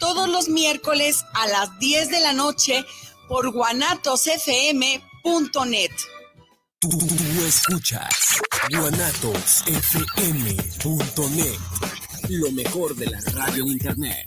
todos los miércoles a las 10 de la noche por guanatosfm.net. Tú, escuchas guanatosfm.net, lo mejor de la radio en internet.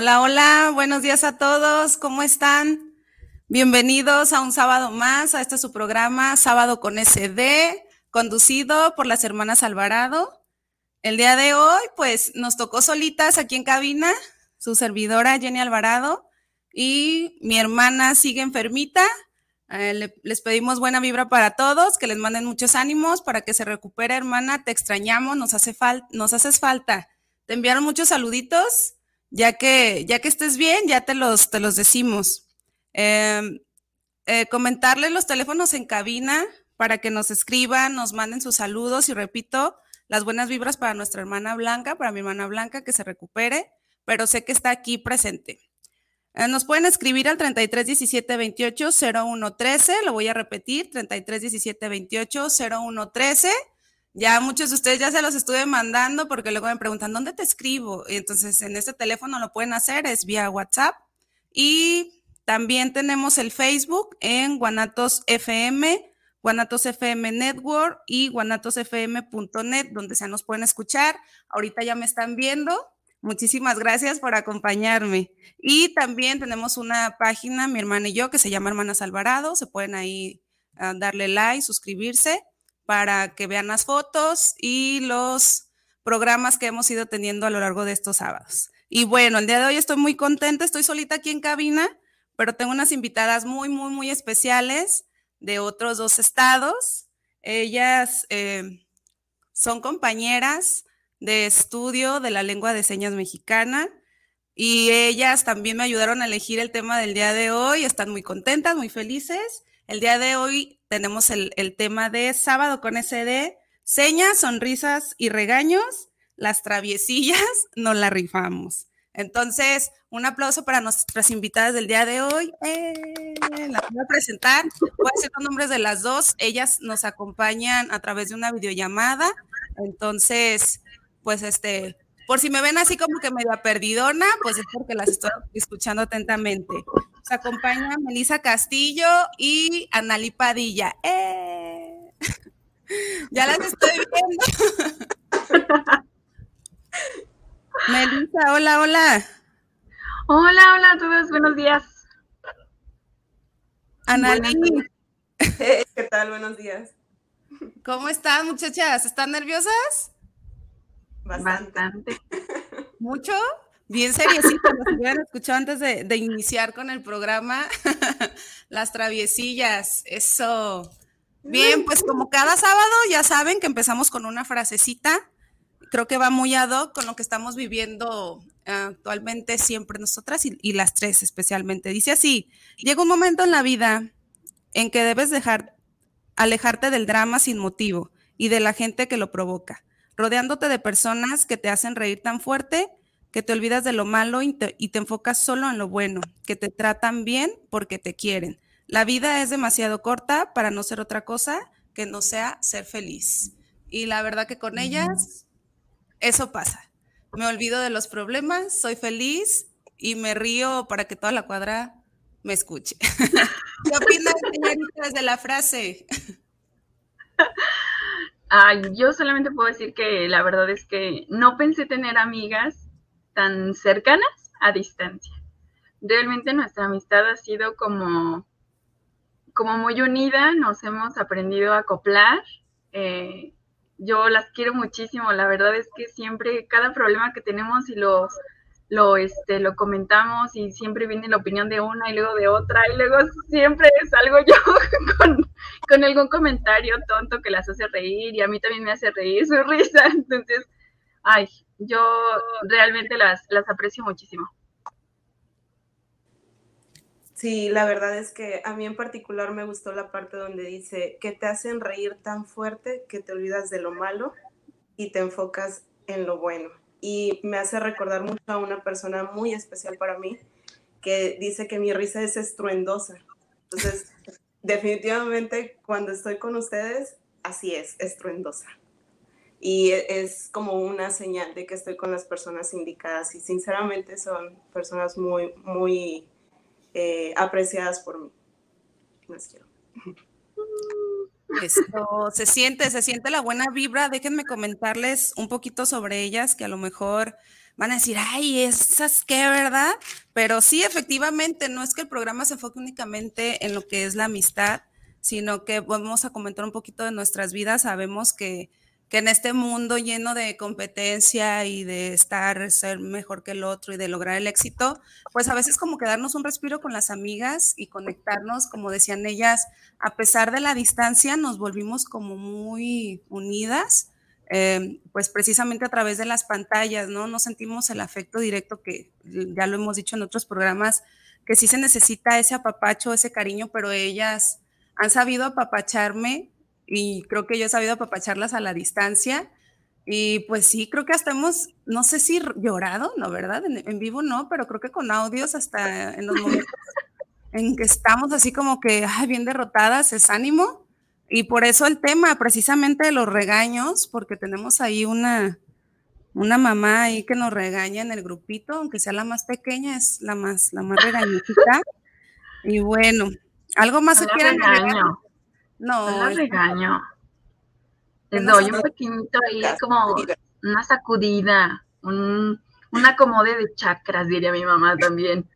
Hola, hola, buenos días a todos, ¿cómo están? Bienvenidos a un sábado más, a este su programa, Sábado con SD, conducido por las hermanas Alvarado. El día de hoy, pues nos tocó solitas aquí en cabina, su servidora Jenny Alvarado y mi hermana sigue enfermita. Eh, les pedimos buena vibra para todos, que les manden muchos ánimos para que se recupere, hermana. Te extrañamos, nos hace falta, nos haces falta. Te enviaron muchos saluditos ya que, ya que estés bien, ya te los, te los decimos. Em, eh, comentarles los teléfonos en cabina para que nos escriban, nos manden sus saludos y repito, las buenas vibras para nuestra hermana Blanca, para mi hermana Blanca, que se recupere, pero sé que está aquí presente. Eh, nos pueden escribir al 33 17 28 01 13, lo voy a repetir, 33 17 28 01 13 ya muchos de ustedes ya se los estuve mandando porque luego me preguntan, ¿dónde te escribo? Y entonces en este teléfono lo pueden hacer, es vía WhatsApp. Y también tenemos el Facebook en Guanatos FM, Guanatos FM Network y guanatosfm.net, donde se nos pueden escuchar. Ahorita ya me están viendo. Muchísimas gracias por acompañarme. Y también tenemos una página, mi hermana y yo, que se llama Hermanas Alvarado. Se pueden ahí ah, darle like, suscribirse para que vean las fotos y los programas que hemos ido teniendo a lo largo de estos sábados. Y bueno, el día de hoy estoy muy contenta, estoy solita aquí en cabina, pero tengo unas invitadas muy, muy, muy especiales de otros dos estados. Ellas eh, son compañeras de estudio de la lengua de señas mexicana y ellas también me ayudaron a elegir el tema del día de hoy. Están muy contentas, muy felices. El día de hoy tenemos el, tema de sábado con SD, señas, sonrisas y regaños, las traviesillas, nos la rifamos. Entonces, un aplauso para nuestras invitadas del día de hoy. Eh, las voy a presentar. Voy a decir los nombres de las dos. Ellas nos acompañan a través de una videollamada. Entonces, pues este, por si me ven así como que medio perdidona, pues es porque las estoy escuchando atentamente. Nos acompaña Melisa Castillo y Anali Padilla. ¡Eh! ya las estoy viendo. Melisa, hola, hola. Hola, hola a todos, buenos días. Anali. ¿Qué tal? Buenos días. ¿Cómo están, muchachas? ¿Están nerviosas? Bastante. ¿Mucho? Bien seriecito, los hubieran escuchado antes de, iniciar con el programa. Las traviesillas, eso. Bien, pues como cada sábado ya saben que empezamos con una frasecita. Creo que va muy ad hoc con lo que estamos viviendo actualmente siempre nosotras y, y las tres especialmente. Dice así, llega un momento en la vida en que debes dejar alejarte del drama sin motivo y de la gente que lo provoca, rodeándote de personas que te hacen reír tan fuerte que te olvidas de lo malo y te, enfocas solo en lo bueno, que te tratan bien porque te quieren. La vida es demasiado corta para no ser otra cosa que no sea ser feliz. Y la verdad que con ellas eso pasa. Me olvido de los problemas, soy feliz y me río para que toda la cuadra me escuche. ¿Qué opinas, señoritas, de la frase? Ay, yo solamente puedo decir que la verdad es que no pensé tener amigas tan cercanas a distancia. Realmente nuestra amistad ha sido como como muy unida, nos hemos aprendido a acoplar. Eh, yo las quiero muchísimo, la verdad es que siempre, cada problema que tenemos y los lo, este, lo comentamos y siempre viene la opinión de una y luego de otra y luego siempre salgo yo con, con algún comentario tonto que las hace reír y a mí también me hace reír su risa. Entonces, ay, yo realmente las, las aprecio muchísimo. Sí, la verdad es que a mí en particular me gustó la parte donde dice que te hacen reír tan fuerte que te olvidas de lo malo y te enfocas en lo bueno y me hace recordar mucho a una persona muy especial para mí que dice que mi risa es estruendosa. Entonces, definitivamente cuando estoy con ustedes, así es, estruendosa. Y es como una señal de que estoy con las personas indicadas y sinceramente son personas muy, muy eh, apreciadas por mí. Más quiero. Esto se siente, se siente la buena vibra. Déjenme comentarles un poquito sobre ellas, que a lo mejor van a decir, ay, esas qué, ¿verdad? Pero sí, efectivamente, no es que el programa se enfoque únicamente en lo que es la amistad, sino que vamos a comentar un poquito de nuestras vidas. Sabemos que que en este mundo lleno de competencia y de estar, ser mejor que el otro y de lograr el éxito, pues a veces como que darnos un respiro con las amigas y conectarnos, como decían ellas, a pesar de la distancia, nos volvimos como muy unidas, em, pues precisamente a través de las pantallas, ¿no? No sentimos el afecto directo que ya lo hemos dicho en otros programas, que sí se necesita ese apapacho, ese cariño, pero ellas han sabido apapacharme y creo que yo he sabido apapacharlas a la distancia. Y pues sí, creo que hasta hemos, no sé si llorado, ¿no? ¿Verdad? En, vivo no, pero creo que con audios hasta en los momentos en que estamos así como que, ay, bien derrotadas, es ánimo. Y por eso el tema precisamente de los regaños, porque tenemos ahí una, una mamá ahí que nos regaña en el grupito, aunque sea la más pequeña, es la más, la más regañita. Y bueno, algo más que quieran no. No regaño. Les doy un pequeñito ahí como una sacudida, un, acomode de chakras, diría mi mamá también.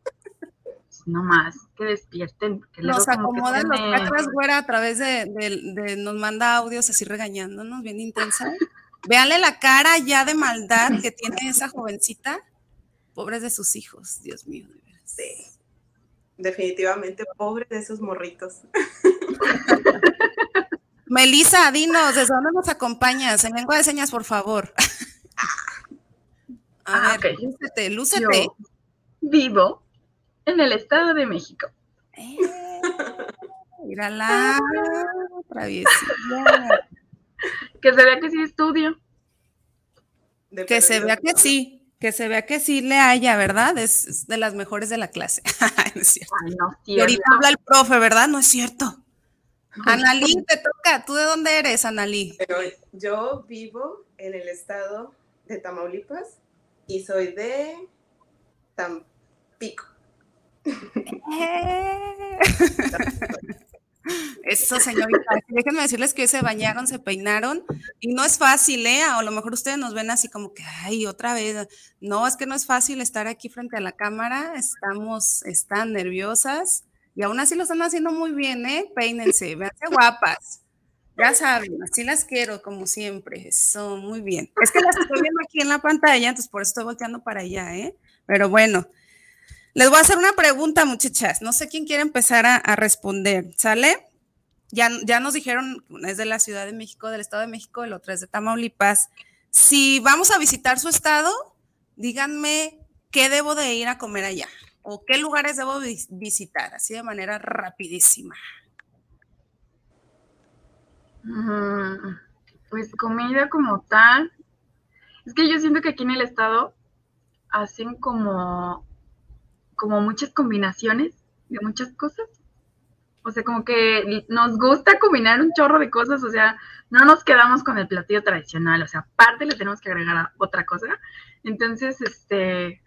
No más, que despierten. Que nos acomodan los chakras, güera, a través de, de, nos manda audios así regañándonos, bien intensa. Véanle la cara ya de maldad que tiene esa jovencita. Pobres de sus hijos, Dios mío. Sí. Definitivamente, pobre de esos morritos. Melissa, dinos, ¿desde dónde nos acompañas? En lengua de señas, por favor. A ah, ver, lúcete, lúcete. vivo en el Estado de México. Eh, mírala, traviesilla. Que se vea que sí estudio. que se vea que sí, que se vea que sí le haya, ¿verdad? Es, de las mejores de la clase. no es cierto. y ahorita habla el profe, ¿verdad? No es cierto. Analí, te toca. ¿Tú de dónde eres, Analí? yo vivo en el estado de Tamaulipas y soy de Tampico. Eh. Eso, señorita. Déjenme decirles que hoy se bañaron, se peinaron y no es fácil, ¿eh? O a lo mejor ustedes nos ven así como que, ay, otra vez. No, es que no es fácil estar aquí frente a la cámara. Estamos, están nerviosas y aún así lo están haciendo muy bien, ¿eh? Peínense, véanse guapas. Ya saben, así las quiero, como siempre. Son muy bien. Es que las estoy viendo aquí en la pantalla, entonces por eso estoy volteando para allá, ¿eh? Pero bueno, les voy a hacer una pregunta, muchachas. No sé quién quiere empezar a, responder, ¿sale? Ya, ya nos dijeron, una es de la Ciudad de México, del Estado de México, el otro es de Tamaulipas. Si vamos a visitar su estado, díganme qué debo de ir a comer allá o qué lugares debo visitar, así de manera rapidísima. Mm, pues comida como tal. Es que yo siento que aquí en el estado hacen como, como muchas combinaciones de muchas cosas. O sea, como que nos gusta combinar un chorro de cosas, o sea, no nos quedamos con el platillo tradicional, o sea, aparte le tenemos que agregar otra cosa. Entonces, este,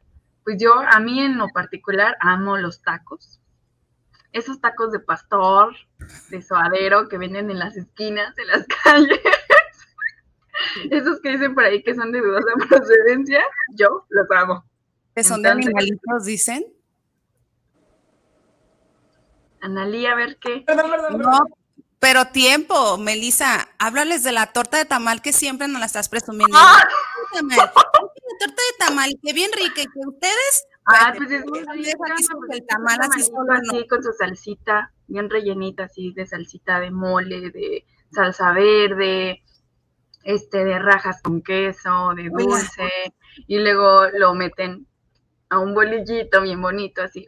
pues yo, a mí en lo particular, amo los tacos. Esos tacos de pastor, de suadero que venden en las esquinas de las calles. Esos que dicen por ahí que son de dudosa procedencia, yo los amo. ¿Que son de animalitos, dicen? Analí, a ver qué. Perdón, perdón, No, pero tiempo, Melissa, háblales de la torta de tamal que siempre nos la estás presumiendo. ¡Ah! Torta de tamal, que bien rica, y que ustedes. Ah, pues es muy rica, Pues el tamal así con su salsita, bien rellenita, así de salsita de mole, de salsa verde, este, de rajas con queso, de dulce, y luego lo meten a un bolillito bien bonito, así.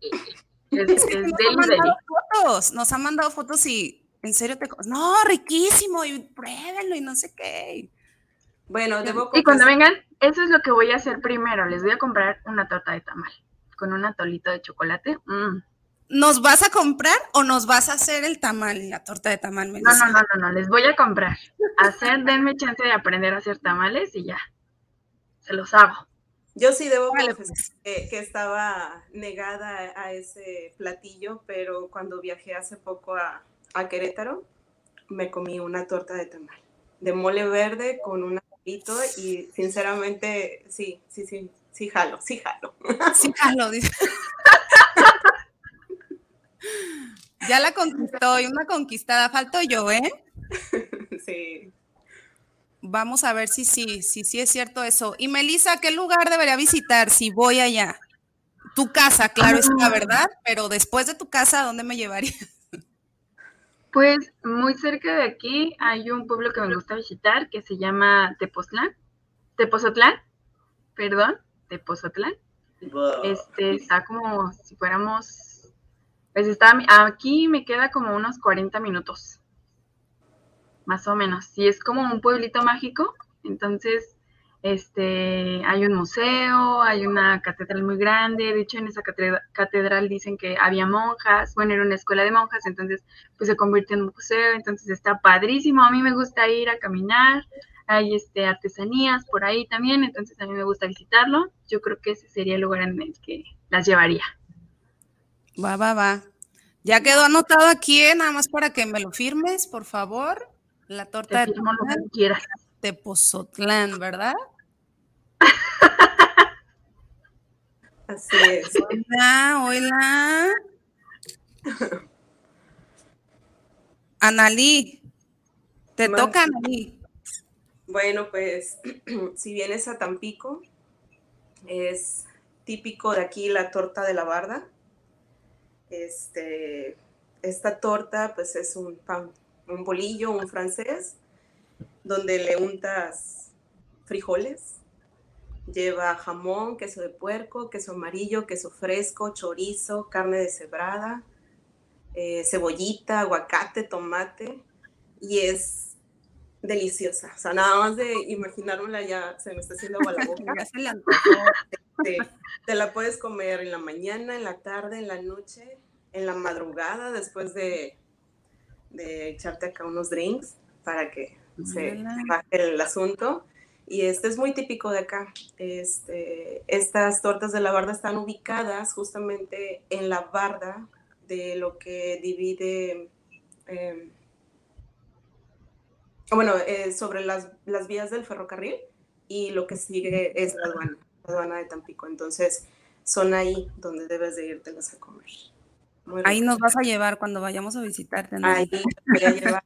Es, Es es nos ha deli, mandado fotos, nos han mandado fotos y en serio te. No, riquísimo, y pruébenlo y no sé qué. Bueno, debo Y cuando vengan, eso es lo que voy a hacer primero. Les voy a comprar una torta de tamal con un atolito de chocolate. Mm. ¿Nos vas a comprar o nos vas a hacer el tamal y la torta de tamal, No, no, no, no, no, les voy a comprar. Hacer, denme chance de aprender a hacer tamales y ya. Se los hago. Yo sí debo confesar pues. que, que estaba negada a ese platillo, pero cuando viajé hace poco a, a Querétaro, me comí una torta de tamal, de mole verde con un y sinceramente, sí, sí, sí, sí jalo, sí jalo. Sí, jalo, dice. Ya la conquistó y una conquistada. Falto yo, ¿eh? Sí. Vamos a ver si sí, si sí es cierto eso. Y Melissa, ¿qué lugar debería visitar si voy allá? Tu casa, claro está, ¿verdad? Pero después de tu casa, ¿a dónde me llevaría? Pues muy cerca de aquí hay un pueblo que me gusta visitar que se llama Tepoztlán. Tepozotlán, perdón, Tepozotlán. Este está como si fuéramos, pues está aquí me queda como unos 40 minutos, más o menos. Y es como un pueblito mágico, entonces este hay un museo, hay una catedral muy grande. De hecho, en esa catedra- catedral dicen que había monjas, bueno, era una escuela de monjas, entonces pues se convirtió en un museo, entonces está padrísimo. A mí me gusta ir a caminar, hay este, artesanías por ahí también, entonces a mí me gusta visitarlo. Yo creo que ese sería el lugar en el que las llevaría. Va, va, va. Ya quedó anotado aquí, ¿eh? nada más para que me lo firmes, por favor. La torta Te de lo que quieras. ¿verdad? Así es. Hola, hola. Analí, te toca, Analí. Bueno, pues si vienes a Tampico, es típico de aquí la torta de la barda. Este, esta torta pues es un pan, un bolillo, un francés, donde le untas frijoles, lleva jamón, queso de puerco, queso amarillo, queso fresco, chorizo, carne deshebrada, eh, cebollita, aguacate, tomate, y es deliciosa. O sea, nada más de imaginármela ya se me está haciendo agua la boca. Ya se le antojó. Te, te la puedes comer en la mañana, en la tarde, en la noche, en la madrugada, después de, de echarte acá unos drinks para que se baje el asunto. Y este es muy típico de acá. Este, estas tortas de la barda están ubicadas justamente en la barda de lo que divide, eh, bueno, eh, sobre las, las vías del ferrocarril y lo que sigue es la aduana, la aduana de Tampico. Entonces, son ahí donde debes de irtelas a comer. Muy Ahí rico. nos vas a llevar cuando vayamos a visitarte. Analí. Ahí los voy a llevar.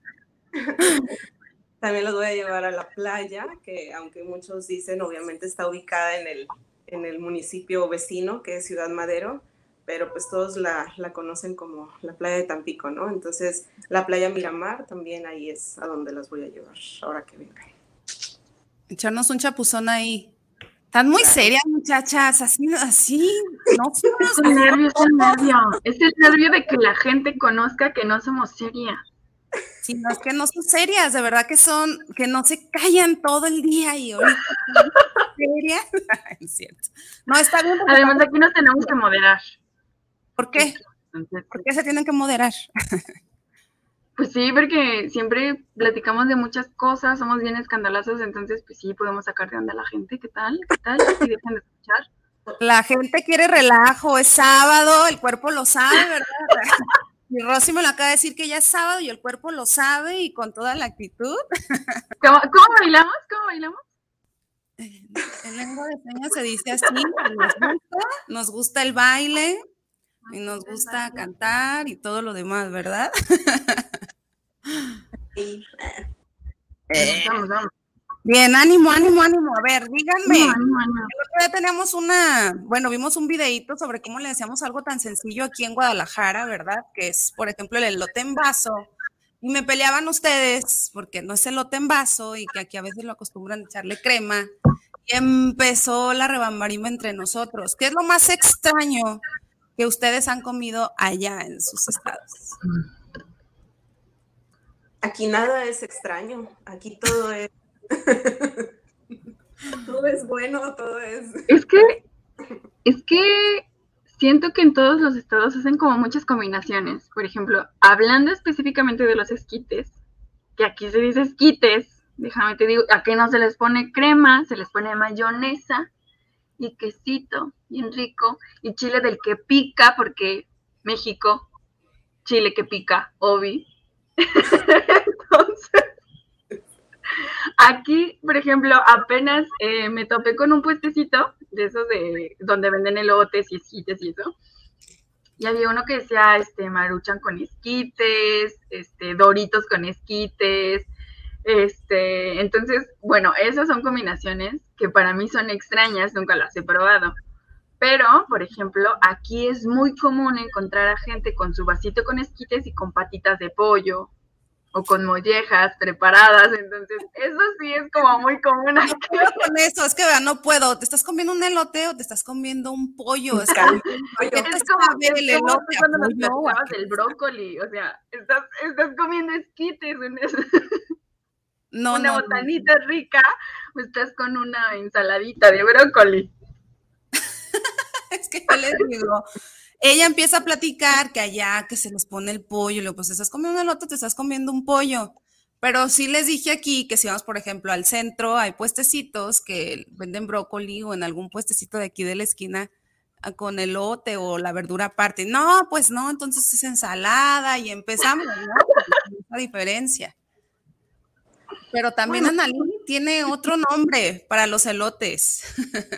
También los voy a llevar a la playa, que aunque muchos dicen, obviamente está ubicada en el, en el municipio vecino, que es Ciudad Madero, pero pues todos la, la conocen como la playa de Tampico, ¿no? Entonces, la playa Miramar también ahí es a donde las voy a llevar ahora que vengan. Echarnos un chapuzón ahí. Están muy serias, muchachas, así, así, no Es el nervio, es el nervio. Es el nervio de que la gente conozca que no somos seria. Sí, no, es que no son serias, de verdad que son, que no se callan todo el día y ahorita serias. es cierto. No, está bien. Además, aquí nos tenemos que moderar. ¿Por qué? ¿Por qué se tienen que moderar? Pues sí, porque siempre platicamos de muchas cosas, somos bien escandalosos, entonces pues sí, podemos sacar de onda a la gente. ¿Qué tal? ¿Qué tal? Si dejan de escuchar. La gente quiere relajo, es sábado, el cuerpo lo sabe, ¿verdad? Y Rosy me lo acaba de decir que ya es sábado y el cuerpo lo sabe y con toda la actitud. ¿Cómo, cómo bailamos? ¿Cómo bailamos? En lengua de señas se dice así, nos gusta, nos gusta el baile. y nos gusta cantar y todo lo demás, ¿verdad? Sí. Eh, Vamos, vamos. Bien, ánimo, ánimo, ánimo. A ver, díganme. No, no, no. Ya teníamos una, bueno, vimos un videíto sobre cómo le decíamos algo tan sencillo aquí en Guadalajara, ¿verdad? Que es, por ejemplo, el elote en vaso. Y me peleaban ustedes porque no es elote en vaso y que aquí a veces lo acostumbran a echarle crema. Y empezó la rebambarima entre nosotros. ¿Qué es lo más extraño que ustedes han comido allá en sus estados? Aquí nada es extraño, aquí todo es... todo es bueno, todo es... Es que, es que siento que en todos los estados hacen como muchas combinaciones. Por ejemplo, hablando específicamente de los esquites, que aquí se dice esquites, déjame te digo, aquí no se les pone crema, se les pone mayonesa y quesito, bien rico, y chile del que pica, porque México, chile que pica, obi. Aquí, por ejemplo, apenas eh, me topé con un puestecito de esos de donde venden elotes y esquites y eso. Y había uno que decía, este, maruchan con esquites, este, doritos con esquites, este, entonces, bueno, esas son combinaciones que para mí son extrañas, nunca las he probado. Pero, por ejemplo, aquí es muy común encontrar a gente con su vasito con esquites y con patitas de pollo o con mollejas preparadas, entonces eso sí es como muy común aquí. Cuidado con eso, es que vea, no puedo. ¿Te estás comiendo un elote o te estás comiendo un pollo? Es que, ¿por qué te Es como, el como elote cuando nos platicabas del brócoli, o sea, estás, estás comiendo esquites, No, una no, no. botanita rica, o estás con una ensaladita de brócoli. Es que yo les digo, ella empieza a platicar que allá que se les pone el pollo, y luego pues estás comiendo un elote, te estás comiendo un pollo. Pero sí les dije aquí que si vamos, por ejemplo, al centro, hay puestecitos que venden brócoli o en algún puestecito de aquí de la esquina ah, con elote o la verdura aparte. No, pues no, entonces es ensalada y empezamos, ¿no? Esa diferencia. Pero también Analí tiene otro nombre para los elotes.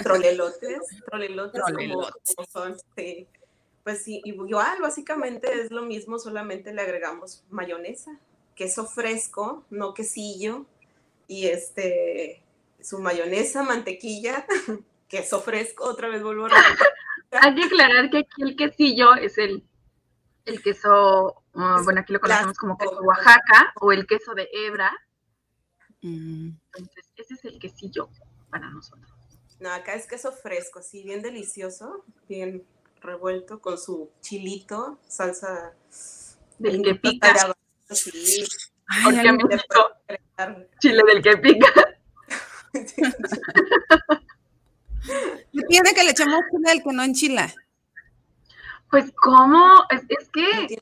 Trolelotes, trolelotes, como- Trolelotes. como son, sí. Pues sí, igual, básicamente es lo mismo, solamente le agregamos mayonesa, queso fresco, no quesillo, y este, su mayonesa, mantequilla, queso fresco, otra vez vuelvo a repetir. Hay que aclarar que aquí el quesillo es el, el queso, Es bueno, aquí lo conocemos como queso. Oaxaca o el queso de hebra, Mm. entonces ese es el quesillo para nosotros. No, acá es queso fresco, así bien delicioso, bien revuelto con su chilito, salsa Del que pica, sí, Ay, porque me chile del que pica. ¿qué tiene que le echamos chile al que no enchila? Pues, ¿cómo? Es, es que,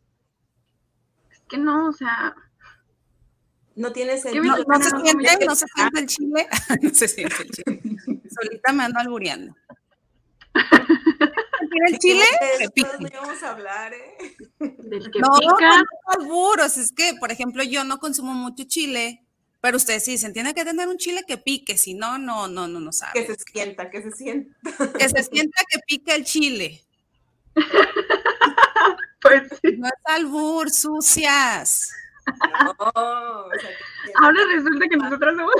es que no, o sea, No tiene ¿Qué sentido. No, se siente, no, no se siente el chile. no se siente el chile. Solita me ando albureando. ¿Tiene el chile? Que íbamos a hablar, ¿eh? del que No, pica. no alburos. Es que, por ejemplo, yo no consumo mucho chile, pero ustedes sí dicen, tiene que tener un chile que pique, si no, no, no, no, no Que sabe. se sienta, que se sienta. Que se sienta que pique el chile. Pues sí. No es albur, sucias. No, o sea, que- Ahora resulta que nosotros somos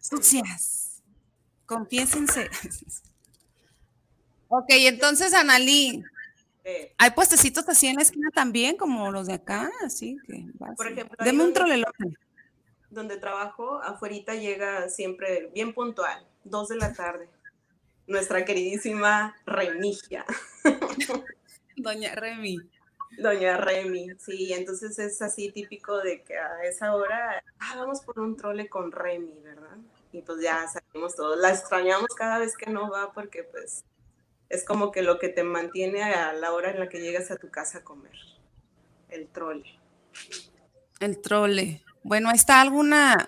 Sucias. Confiésense. Ok, entonces, Analí, eh, hay puestecitos así en la esquina también, como los de acá, así que. vas Por ejemplo, Deme un trolelote. donde trabajo, afuerita llega siempre bien puntual, dos de la tarde. Nuestra queridísima Remigia, Doña Remy. doña Remy, sí, entonces es así típico de que a esa hora, ah, vamos por un trole con Remy, ¿verdad? Y pues ya salimos todos, la extrañamos cada vez que no va porque pues es como que lo que te mantiene a la hora en la que llegas a tu casa a comer, el trole. El trole. Bueno, está alguna,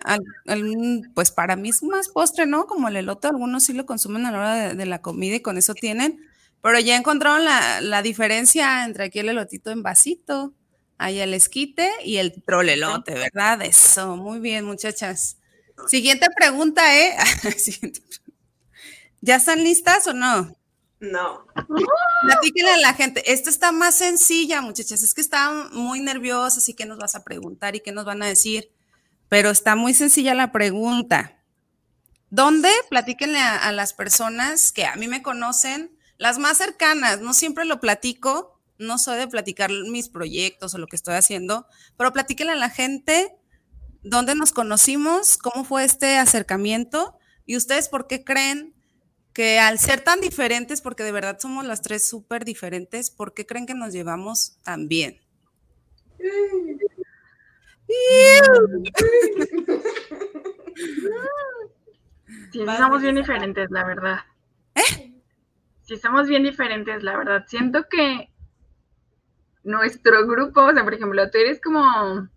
pues para mí es más postre, ¿no? Como el elote, algunos sí lo consumen a la hora de, la comida y con eso tienen, pero ya encontraron la, la diferencia entre aquí el elotito en vasito, ahí el esquite y el trolelote, ¿verdad? Eso, muy bien, muchachas. Siguiente pregunta, ¿eh? ¿Ya están listas o no? No. Platíquenle a la gente. Esto está más sencilla, muchachas. Es que están muy nerviosas y qué nos vas a preguntar y qué nos van a decir. Pero está muy sencilla la pregunta. ¿Dónde? Platíquenle a, a las personas que a mí me conocen, las más cercanas. No siempre lo platico, no soy de platicar mis proyectos o lo que estoy haciendo, pero platíquenle a la gente dónde nos conocimos, cómo fue este acercamiento y ustedes por qué creen que al ser tan diferentes, porque de verdad somos las tres súper diferentes, ¿por qué creen que nos llevamos tan bien? Sí, somos bien diferentes, la verdad. ¿Eh? Sí, somos bien diferentes, la verdad. Siento que nuestro grupo, o sea, por ejemplo, tú eres como.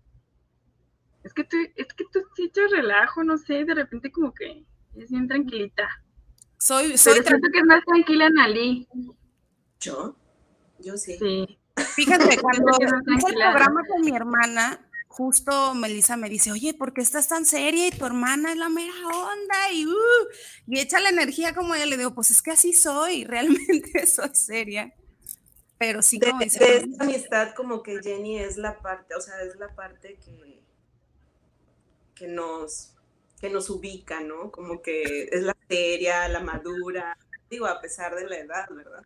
Es que tú, es que tú sí echas relajo, no sé, de repente como que es bien tranquilita. Soy, soy Pero siento que es más tranquila Nalí. ¿Yo? Yo sí. Sí. Fíjate, cuando hice el programa con mi hermana, justo Melissa me dice, oye, ¿por qué estás tan seria? Y tu hermana es la mera onda y, uh, y echa la energía como ella. Le digo, pues es que así soy, realmente soy seria. Pero sí, De, como dice, de esta amistad como que Jenny es la parte, o sea, es la parte que, que nos que nos ubica, ¿no? Como que es la seria, la madura, digo, a pesar de la edad, ¿verdad?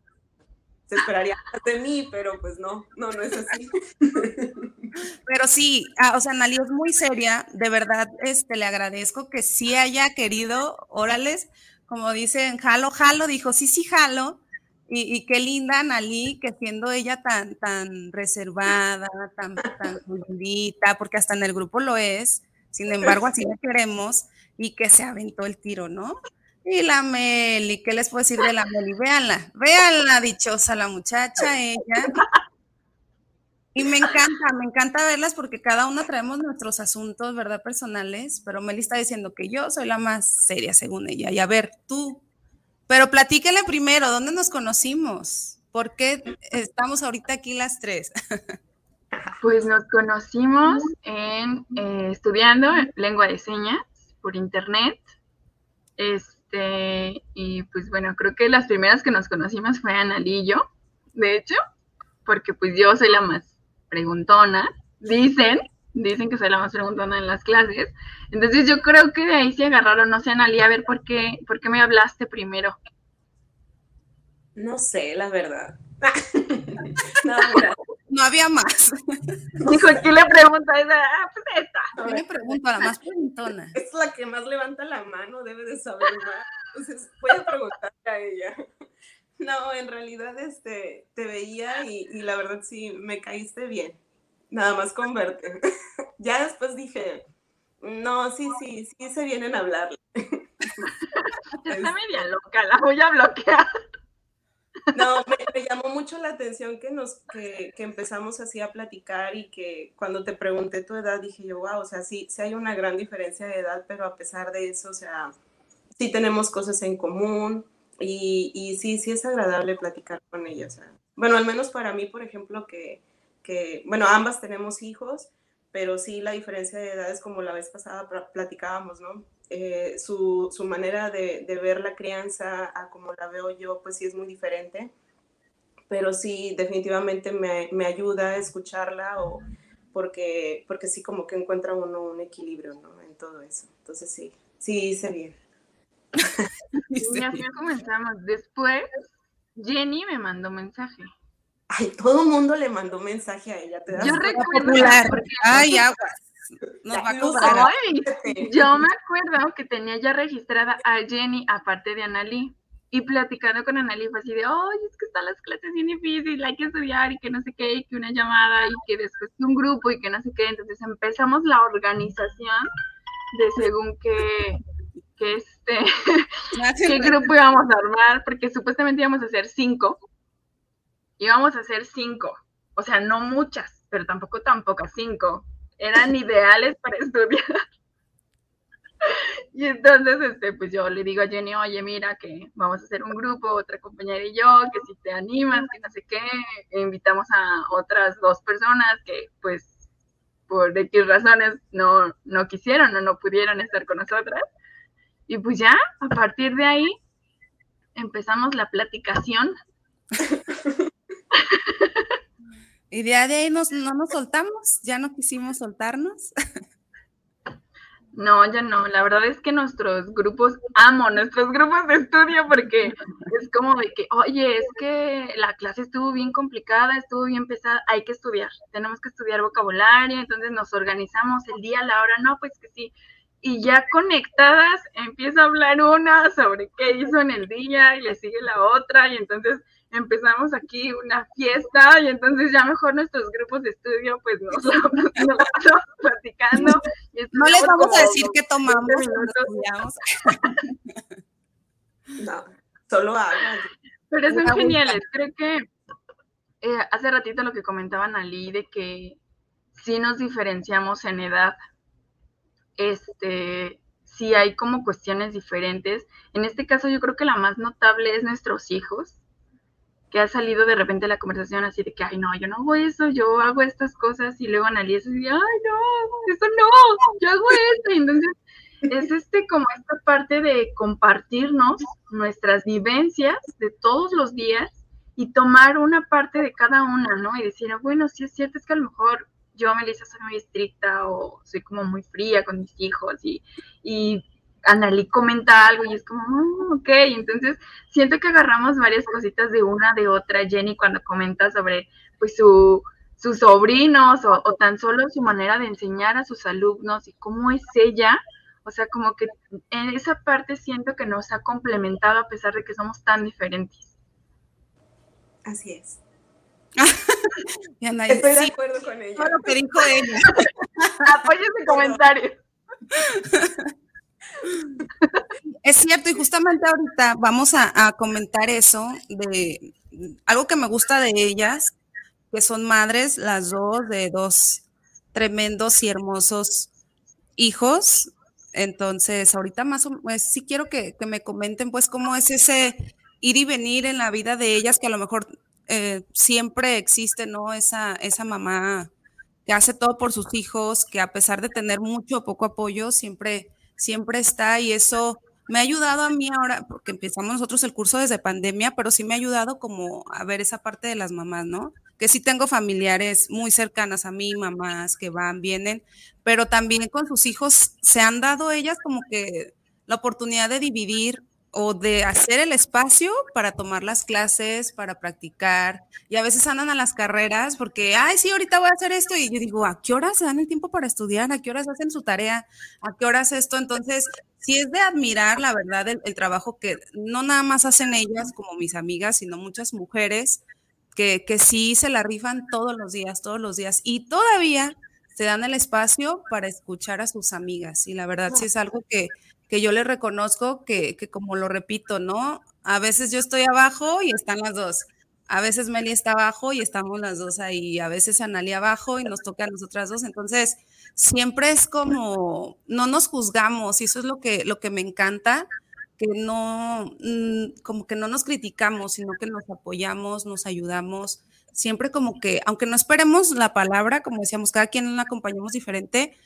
Se esperaría más de mí, pero pues no, no, no es así. Pero sí, ah, o sea, Nali es muy seria, de verdad, este, le agradezco que sí haya querido, órales, como dicen, jalo, jalo, dijo, sí, sí, jalo, y, y qué linda Nali, que siendo ella tan, tan reservada, tan, tan porque hasta en el grupo lo es, sin embargo, así la queremos, y que se aventó el tiro, ¿no? Y la Meli, ¿qué les puedo decir de la Meli? Véanla, véanla, dichosa la muchacha, ella. Y me encanta, me encanta verlas porque cada una traemos nuestros asuntos, ¿verdad? Personales, pero Meli está diciendo que yo soy la más seria según ella. Y a ver, tú, pero platíquele primero, ¿dónde nos conocimos? ¿Por qué estamos ahorita aquí las tres? Pues nos conocimos en eh, estudiando lengua de señas por internet. Este, y pues bueno, creo que las primeras que nos conocimos fue Analí y yo, de hecho, porque pues yo soy la más preguntona, dicen, dicen que soy la más preguntona en las clases. Entonces yo creo que de ahí se agarraron, no sé, Analí, a ver por qué, por qué me hablaste primero. No sé, la verdad. no, mira, No había más. Dijo, ¿qué le pregunta? Ah, pues esta. Yo le pregunto a la más preguntona. es la que más levanta la mano, debe de saber más. Entonces, voy a preguntarle a ella. No, en realidad este, te veía y, y la verdad sí, me caíste bien. Nada más con verte. ya después dije, no, sí, sí, sí se vienen a hablarle. Está media loca, la voy a bloquear. No, me, me llamó mucho la atención que nos que, que empezamos así a platicar y que cuando te pregunté tu edad dije yo, wow, o sea, sí, sí hay una gran diferencia de edad, pero a pesar de eso, o sea, sí tenemos cosas en común y, y sí, sí es agradable platicar con ella. Bueno, al menos para mí, por ejemplo, que, que, bueno, ambas tenemos hijos, pero sí la diferencia de edades, como la vez pasada pla- platicábamos, ¿no? Eh, su, su manera de, de ver la crianza a como la veo yo, pues sí es muy diferente, pero sí definitivamente me, me ayuda a escucharla o porque, porque sí como que encuentra uno un equilibrio, ¿no? En todo eso. Entonces sí, sí hice bien. Y así comenzamos. Después, Jenny me mandó mensaje. Ay, todo el mundo le mandó mensaje a ella, ¿te das Yo recuerdo. Popular. Ay, aguas. Nos va a. Ay, yo me acuerdo que tenía ya registrada a Jenny aparte de Analí. Y platicando con Analí fue así de, oye, es que están las clases bien difíciles, hay que estudiar y que no sé qué, y que una llamada y que después que un grupo y que no sé qué. Entonces empezamos la organización de según qué, qué, este, qué grupo íbamos a armar, porque supuestamente íbamos a hacer cinco. Íbamos a hacer cinco. O sea, no muchas, pero tampoco tan pocas, cinco. Eran ideales para estudiar. Y entonces, este, pues yo le digo a Jenny, oye, mira que vamos a hacer un grupo, otra compañera y yo, que si te animas, que no sé qué, e invitamos a otras dos personas que pues por X razones no, no quisieron o no pudieron estar con nosotras. Y pues ya, a partir de ahí, empezamos la platicación. y de ahí nos, no nos soltamos, ya no quisimos soltarnos. No, ya no. La verdad es que nuestros grupos, amo nuestros grupos de estudio porque es como de que, oye, es que la clase estuvo bien complicada, estuvo bien pesada, hay que estudiar, tenemos que estudiar vocabulario, entonces nos organizamos el día, la hora, no, pues que sí. Y ya conectadas empieza a hablar una sobre qué hizo en el día y le sigue la otra y entonces empezamos aquí una fiesta y entonces ya mejor nuestros grupos de estudio pues nos, estamos platicando. no les vamos a decir qué tomamos. no, solo agua. Pero son geniales. Creo que eh, hace ratito lo que comentaban Ali de que sí nos diferenciamos en edad. Este, sí hay como cuestiones diferentes. En este caso yo creo que la más notable es nuestros hijos que ha salido de repente la conversación así de que, ay, no, yo no hago eso, yo hago estas cosas, y luego analizo y ay, no, eso no, yo hago esto. Entonces es este como esta parte de compartirnos nuestras vivencias de todos los días y tomar una parte de cada una, ¿no? Y decir, ah, bueno, sí es cierto, es que a lo mejor yo, Melissa, soy muy estricta o soy como muy fría con mis hijos y Analí comenta algo y es como, oh, ok, entonces siento que agarramos varias cositas de una de otra, Jenny cuando comenta sobre pues su, sus sobrinos o, tan solo su manera de enseñar a sus alumnos y cómo es ella, o sea, como que en esa parte siento que nos ha complementado a pesar de que somos tan diferentes. Así es. Estoy de acuerdo con ella. Todo lo que dijo ella. Apoya ese comentario. Es cierto, y justamente ahorita vamos a, comentar eso de algo que me gusta de ellas, que son madres, las dos, de dos tremendos y hermosos hijos. Entonces, ahorita más o menos, sí quiero que, me comenten, pues, cómo es ese ir y venir en la vida de ellas, que a lo mejor eh, siempre existe, ¿no? Esa, esa mamá que hace todo por sus hijos, que a pesar de tener mucho o poco apoyo, siempre siempre está y eso me ha ayudado a mí ahora, porque empezamos nosotros el curso desde pandemia, pero sí me ha ayudado como a ver esa parte de las mamás, ¿no? Que sí tengo familiares muy cercanas a mí, mamás que van, vienen, pero también con sus hijos se han dado ellas como que la oportunidad de dividir o de hacer el espacio para tomar las clases, para practicar. Y a veces andan a las carreras porque, ay, sí, ahorita voy a hacer esto. Y yo digo, ¿a qué horas se dan el tiempo para estudiar? ¿A qué horas hacen su tarea? ¿A qué horas esto? Entonces, sí es de admirar, la verdad, el, trabajo que no nada más hacen ellas como mis amigas, sino muchas mujeres que, que sí se la rifan todos los días, todos los días. Y todavía se dan el espacio para escuchar a sus amigas. Y la verdad sí es algo que que yo le reconozco que, como lo repito, ¿no? A veces yo estoy abajo y están las dos. A veces Meli está abajo y estamos las dos ahí. A veces Anali abajo y nos toca a nosotras dos. Entonces, siempre es como, no nos juzgamos y eso es lo que, lo que me encanta, que no, mm, como que no nos criticamos, sino que nos apoyamos, nos ayudamos. Siempre como que, aunque no esperemos la palabra, como decíamos, cada quien la acompañamos diferente,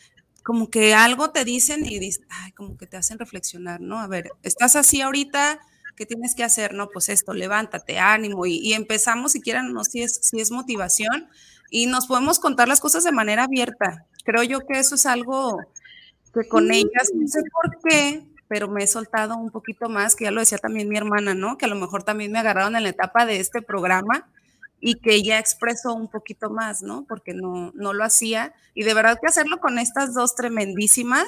como que algo te dicen y dices, ay, como que te hacen reflexionar, ¿no? A ver, estás así ahorita, ¿qué tienes que hacer? No, pues esto, levántate, ánimo, y, empezamos, si quieren, no, si es, si es motivación, y nos podemos contar las cosas de manera abierta. Creo yo que eso es algo que con ellas, no sé por qué, pero me he soltado un poquito más, que ya lo decía también mi hermana, ¿no? Que a lo mejor también me agarraron en la etapa de este programa y que ya expresó un poquito más, ¿no? Porque no, no lo hacía. Y de verdad que hacerlo con estas dos tremendísimas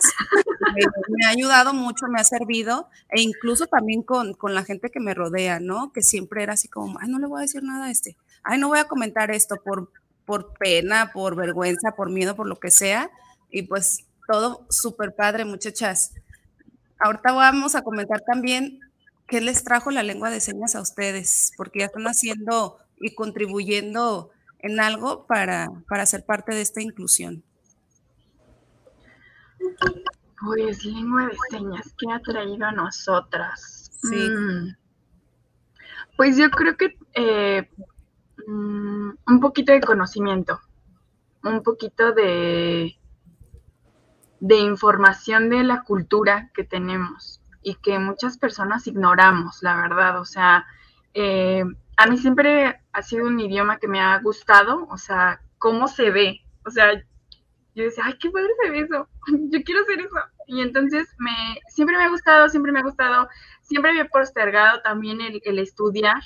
me, ha ayudado mucho, me ha servido, e incluso también con, con, la gente que me rodea, ¿no? Que siempre era así como, ay, no le voy a decir nada a este, ay, no voy a comentar esto por, por pena, por vergüenza, por miedo, por lo que sea. Y pues todo súper padre, muchachas. Ahorita vamos a comentar también qué les trajo la lengua de señas a ustedes, porque ya están haciendo y contribuyendo en algo para, para ser parte de esta inclusión? Pues lengua de señas, ¿qué ha traído a nosotras? Sí. Mm. Pues yo creo que eh, mm, un poquito de conocimiento, un poquito de, de información de la cultura que tenemos. y que muchas personas ignoramos, la verdad. O sea, eh, a mí siempre ha sido un idioma que me ha gustado, o sea, cómo se ve. O sea, yo decía, ay, qué padre se ve eso, yo quiero hacer eso. Y entonces me, siempre me ha gustado, siempre me ha gustado, siempre me he postergado también el, estudiar.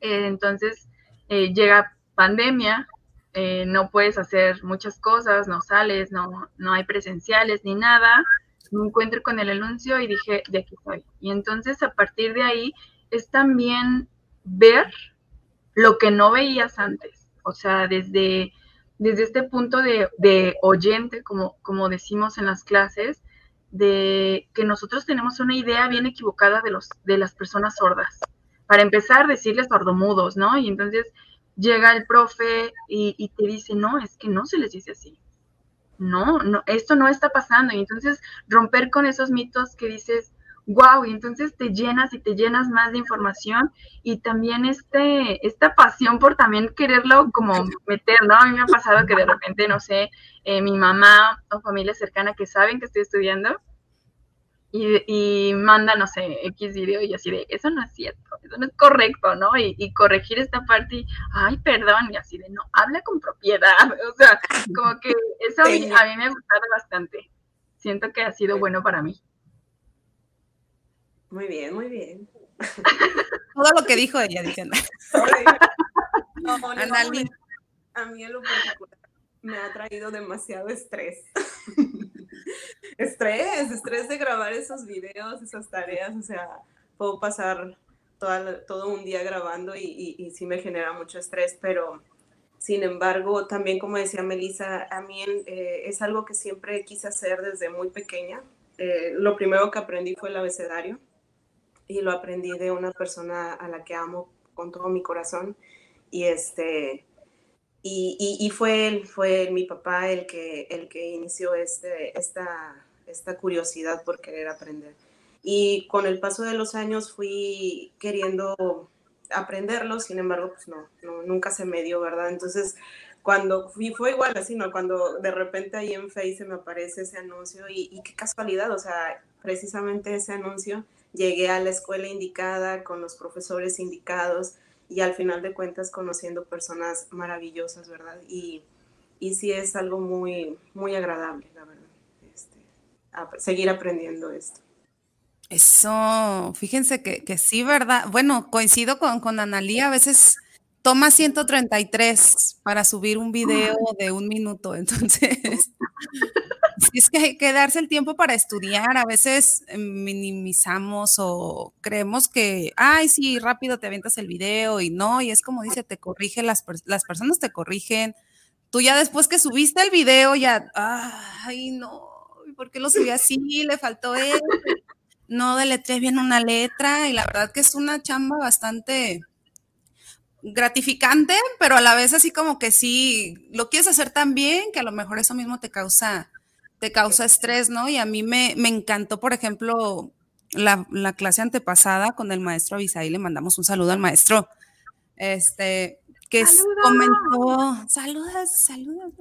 Eh, entonces eh, llega pandemia, eh, no puedes hacer muchas cosas, no sales, no, no hay presenciales ni nada. Me encuentro con el anuncio y dije, de aquí soy. Y entonces a partir de ahí es también ver lo que no veías antes. O sea, desde, desde este punto de, oyente, como, como decimos en las clases, de que nosotros tenemos una idea bien equivocada de, los, de las personas sordas. Para empezar, decirles sordomudos, ¿no? Y entonces llega el profe y, te dice, no, es que no se les dice así. No, no, esto no está pasando. Y entonces romper con esos mitos que dices, wow, y entonces te llenas y te llenas más de información y también este, esta pasión por también quererlo como meter, ¿no? A mí me ha pasado que de repente, no sé, eh, mi mamá o familia cercana que saben que estoy estudiando, y, manda, no sé, X video y así de, eso no es cierto, eso no es correcto, ¿no? Y, corregir esta parte y, ay, perdón, y así de, no, habla con propiedad, o sea, como que eso a mí, me ha gustado bastante, siento que ha sido bueno para mí. Muy bien, muy bien. Todo lo que dijo ella, diciendo. No, a mí en lo particular me ha traído demasiado estrés. estrés, estrés de grabar esos videos, esas tareas, o sea, puedo pasar todo un día grabando y, y, sí me genera mucho estrés, pero sin embargo, también como decía Melissa, a mí eh, es algo que siempre quise hacer desde muy pequeña. Eh, lo primero que aprendí fue el abecedario y lo aprendí de una persona a la que amo con todo mi corazón y este y, y, fue él, fue mi papá el que, el que inició este, esta, esta curiosidad por querer aprender. Y con el paso de los años fui queriendo aprenderlo, sin embargo, pues no, nunca se me dio, ¿verdad? Entonces, cuando fui, fue igual así, ¿no? Cuando de repente ahí en Face me aparece ese anuncio y, y, qué casualidad, o sea, precisamente ese anuncio, llegué a la escuela indicada con los profesores indicados y al final de cuentas conociendo personas maravillosas, ¿verdad? Y, y sí es algo muy, muy agradable, la verdad seguir aprendiendo esto. Eso, fíjense que, que, sí, ¿verdad? Bueno, coincido con, con Analí, a veces toma 133 para subir un video de un minuto, entonces es que hay que darse el tiempo para estudiar, a veces minimizamos o creemos que, ay, sí, rápido te avientas el video y no, y es como dice, te corrige, las, las personas te corrigen, tú ya después que subiste el video ya, ay, no, ¿por qué lo subí así? Le faltó él, no deletré bien una letra y la verdad que es una chamba bastante gratificante, pero a la vez así como que sí, lo quieres hacer tan bien que a lo mejor eso mismo te causa, te causa estrés, ¿no? Y a mí me, me encantó, por ejemplo, la, la, clase antepasada con el maestro Abisaí, le mandamos un saludo al maestro, este, que comentó, saludas, saludas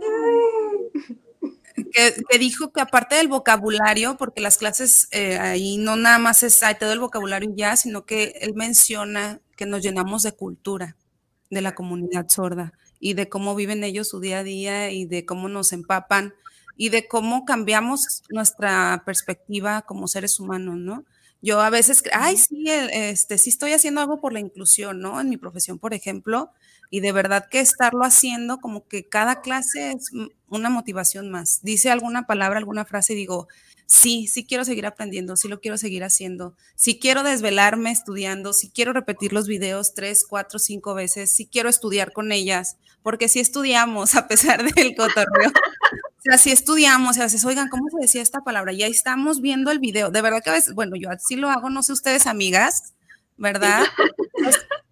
que, dijo que aparte del vocabulario, porque las clases eh, ahí no nada más es hay todo el vocabulario ya, sino que él menciona que nos llenamos de cultura de la comunidad sorda y de cómo viven ellos su día a día y de cómo nos empapan y de cómo cambiamos nuestra perspectiva como seres humanos, ¿no? Yo a veces, ay, sí, este, sí estoy haciendo algo por la inclusión, ¿no? En mi profesión, por ejemplo, y de verdad que estarlo haciendo como que cada clase es una motivación más. Dice alguna palabra, alguna frase y digo, sí, sí quiero seguir aprendiendo, sí lo quiero seguir haciendo, sí quiero desvelarme estudiando, sí quiero repetir los videos tres, cuatro, cinco veces, sí quiero estudiar con ellas, porque si estudiamos a pesar del cotorreo. Sea, si estudiamos, a veces, oigan, ¿cómo se decía esta palabra? Y ahí estamos viendo el video. De verdad que a veces, bueno, yo así lo hago, no sé ustedes, amigas, ¿verdad?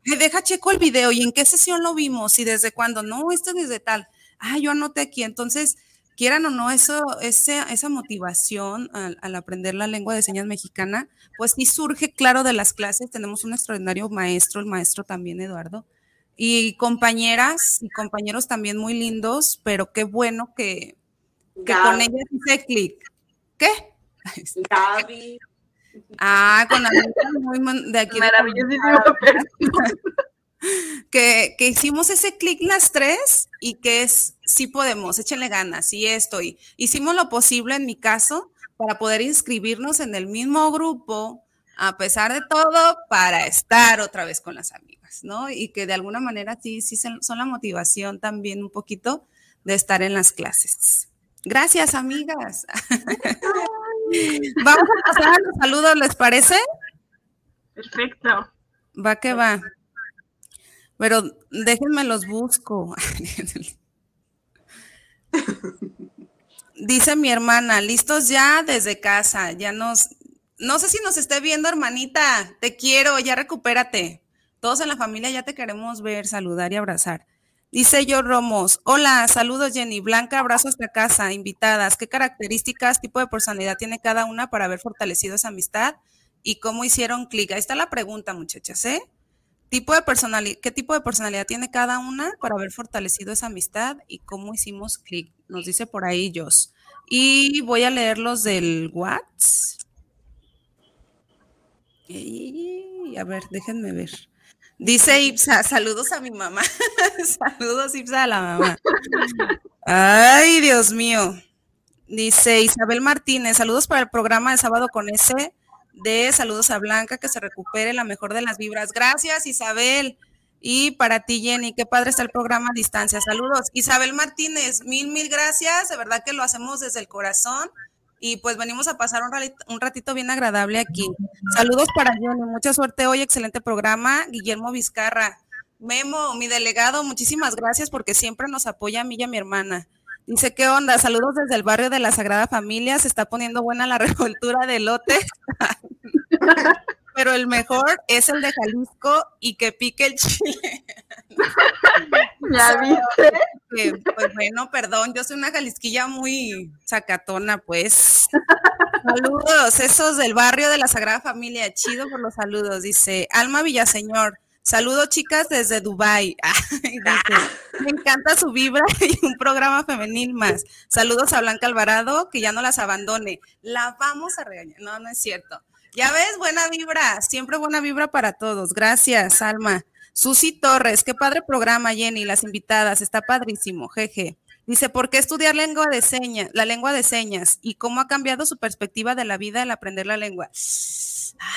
me deja checo el video y en qué sesión lo vimos y desde cuándo. No, esto es desde tal. Ah, yo anoté aquí. Entonces, quieran o no, eso, esa, esa motivación al, aprender la lengua de señas mexicana, pues sí surge claro de las clases. Tenemos un extraordinario maestro, el maestro también, Eduardo. Y compañeras y compañeros también muy lindos, pero qué bueno que, que con ellas hice clic. ¿Qué? Gaby. Ah, con muy de aquí. Maravillosísima que, que hicimos ese clic las tres y que es, sí podemos, échenle ganas, y esto, y hicimos lo posible en mi caso para poder inscribirnos en el mismo grupo, a pesar de todo, para estar otra vez con las amigas, ¿no? Y que de alguna manera sí, sí son la motivación también un poquito de estar en las clases. Gracias, amigas. Vamos a pasar a los saludos, ¿les parece? Perfecto. Va que va. Pero déjenme los busco. Dice mi hermana, listos ya desde casa, ya nos, no sé si nos esté viendo, hermanita, te quiero, ya recupérate. Todos en la familia ya te queremos ver, saludar y abrazar. Dice yo Romos, hola, saludos Jenny, Blanca, abrazo hasta casa, invitadas, ¿qué características, tipo de personalidad tiene cada una para haber fortalecido esa amistad y cómo hicieron clic? Ahí está la pregunta, muchachas, ¿eh? Tipo de ¿Qué tipo de personalidad tiene cada una para haber fortalecido esa amistad y cómo hicimos clic? Nos dice por ahí Jos. Y voy a leer los del WhatsApp. a ver, déjenme ver. Dice Ipsa, saludos a mi mamá. saludos Ipsa a la mamá. Ay, Dios mío. Dice Isabel Martínez, saludos para el programa de sábado con ese de saludos a Blanca, que se recupere la mejor de las vibras. Gracias, Isabel. Y para ti, Jenny, qué padre está el programa a distancia. Saludos. Isabel Martínez, mil, mil gracias. De verdad que lo hacemos desde el corazón. Y pues venimos a pasar un ratito, bien agradable aquí. Saludos para Jenny, mucha suerte hoy, excelente programa. Guillermo Vizcarra. Memo, mi delegado, muchísimas gracias porque siempre nos apoya a mí y a mi hermana. Dice, ¿qué onda? Saludos desde el barrio de la Sagrada Familia. Se está poniendo buena la revoltura de lote. Pero el mejor es el de Jalisco y que pique el chile. ¿Ya viste? pues bueno, perdón, yo soy una jalisquilla muy sacatona, pues. Saludos, esos del barrio de la Sagrada Familia. Chido por los saludos. Dice Alma Villaseñor. Saludos, chicas, desde Dubai. me encanta su vibra y un programa femenil más. Saludos a Blanca Alvarado, que ya no las abandone. La vamos a regañar. No, no es cierto. Ya ves, buena vibra. Siempre buena vibra para todos. Gracias, Alma. Susi Torres, qué padre programa, Jenny, las invitadas. Está padrísimo, jeje. Dice, ¿por qué estudiar lengua de señas, la lengua de señas? ¿Y cómo ha cambiado su perspectiva de la vida al aprender la lengua?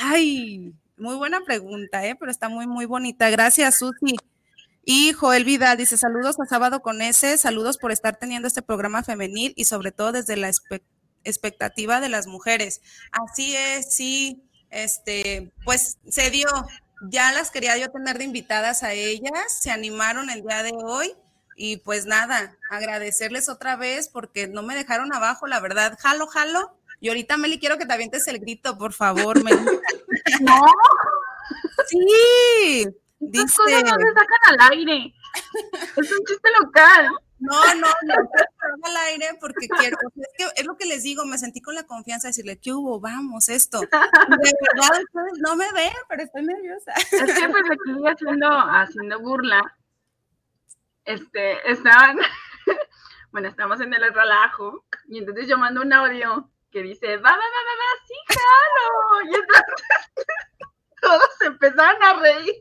Ay, muy buena pregunta, ¿eh? pero está muy, muy bonita. Gracias, Susi. Y Joel Vidal dice, saludos a Sábado con ese, saludos por estar teniendo este programa femenil y sobre todo desde la expectativa de las mujeres. Así es, sí, este, pues se dio, ya las quería yo tener de invitadas a ellas, se animaron el día de hoy y pues nada, agradecerles otra vez porque no me dejaron abajo, la verdad, jalo, jalo. Y ahorita, Meli, quiero que te avientes el grito, por favor, Meli. No. Sí. Estas cosas no se sacan al aire. Es un chiste local. No, no, no, al aire porque quiero, es, que es lo que les digo, me sentí con la confianza de decirle, ¿qué hubo? Vamos, esto. De verdad, no me ven, pero estoy nerviosa. Es que pues aquí haciendo, haciendo burla, este, estaban, bueno, estamos en el relajo, y entonces yo mando un audio que dice, va, va, va, va, va, sí, jalo. Y entonces todos empezaron a reír.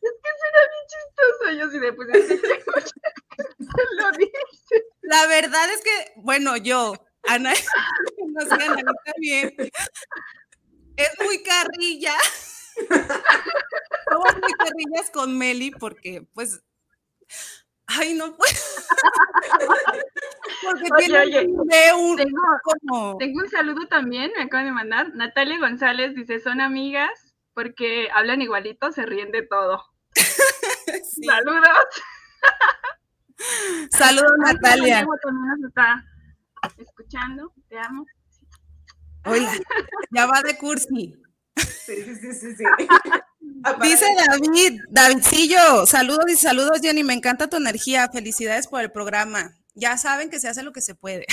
Es que suena bien chistoso. Yo sí de, pues lo dice. La verdad es que, bueno, yo, Ana, no sé, Ana, está bien. Es muy carrilla. Somos muy carrillas con Meli porque, pues, Ay, no puedo. Porque oye, un, tengo, tengo un saludo también, me acaban de mandar. Natalia González dice, son amigas porque hablan igualito, se ríen de todo. Saludos. Saludos, Natalia. También nos está escuchando, te amo. Oiga, ya va de cursi. Sí, sí, sí, sí. Dice David, Davidcillo, saludos y saludos, Jenny, me encanta tu energía, felicidades por el programa. Ya saben que se hace lo que se puede.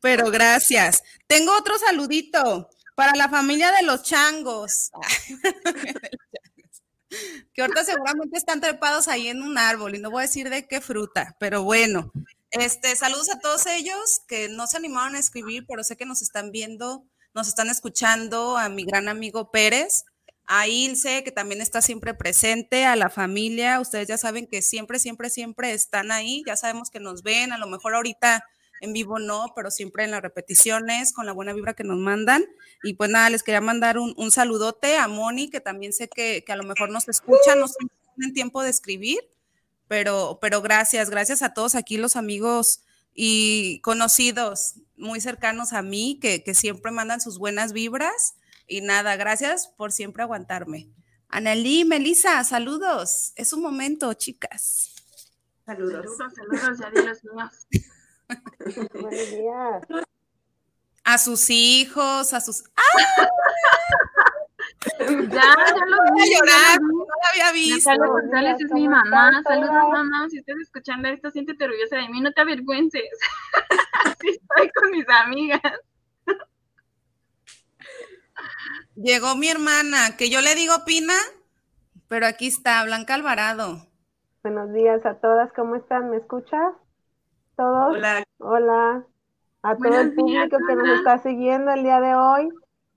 Pero gracias. Tengo otro saludito para la familia de los changos. que ahorita seguramente están trepados ahí en un árbol y no voy a decir de qué fruta, pero bueno. Este, saludos a todos ellos que no se animaron a escribir, pero sé que nos están viendo, nos están escuchando, a mi gran amigo Pérez, a Ilse, que también está siempre presente, a la familia, ustedes ya saben que siempre, siempre, siempre están ahí, ya sabemos que nos ven, a lo mejor ahorita en vivo no, pero siempre en las repeticiones, con la buena vibra que nos mandan. Y pues nada, les quería mandar un, un saludote a Moni, que también sé que, que a lo mejor nos escucha, no tienen tiempo de escribir, pero, pero gracias, gracias a todos aquí los amigos y conocidos muy cercanos a mí que, que siempre mandan sus buenas vibras. Y nada, gracias por siempre aguantarme. Analí, Melissa, saludos. Es un momento, chicas. Saludos. Saludos, ya míos. Buenos días. A sus hijos, a sus. ¡Ah! Ya, ya lo Voy a vi, llorar, lo vi. no la había visto. Natalia González es mi ¿cómo mamá. Saludos, mamá. Si estás escuchando esto, siéntete orgullosa de mí. No te avergüences. Así estoy con mis amigas. Llegó mi hermana, que yo le digo Pina, pero aquí está, Blanca Alvarado. Buenos días a todas, ¿cómo están? ¿Me escuchas? ¿Todos? Hola, Hola. A todo el público días, que nos está siguiendo el día de hoy.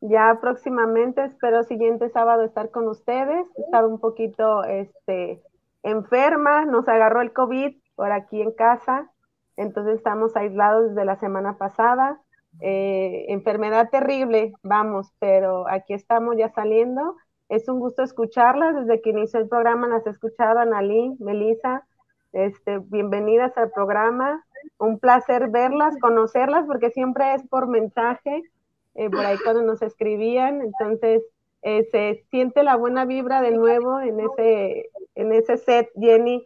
Ya próximamente, espero siguiente sábado estar con ustedes. Estaba un poquito este, enferma, nos agarró el COVID por aquí en casa, entonces estamos aislados desde la semana pasada. Eh, enfermedad terrible, vamos, pero aquí estamos ya saliendo. Es un gusto escucharlas. Desde que inició el programa las he escuchado, Analí, Melissa. Este, bienvenidas al programa. Un placer verlas, conocerlas, porque siempre es por mensaje, eh, por ahí cuando nos escribían. Entonces, eh, se siente la buena vibra de nuevo en ese, en ese set, Jenny.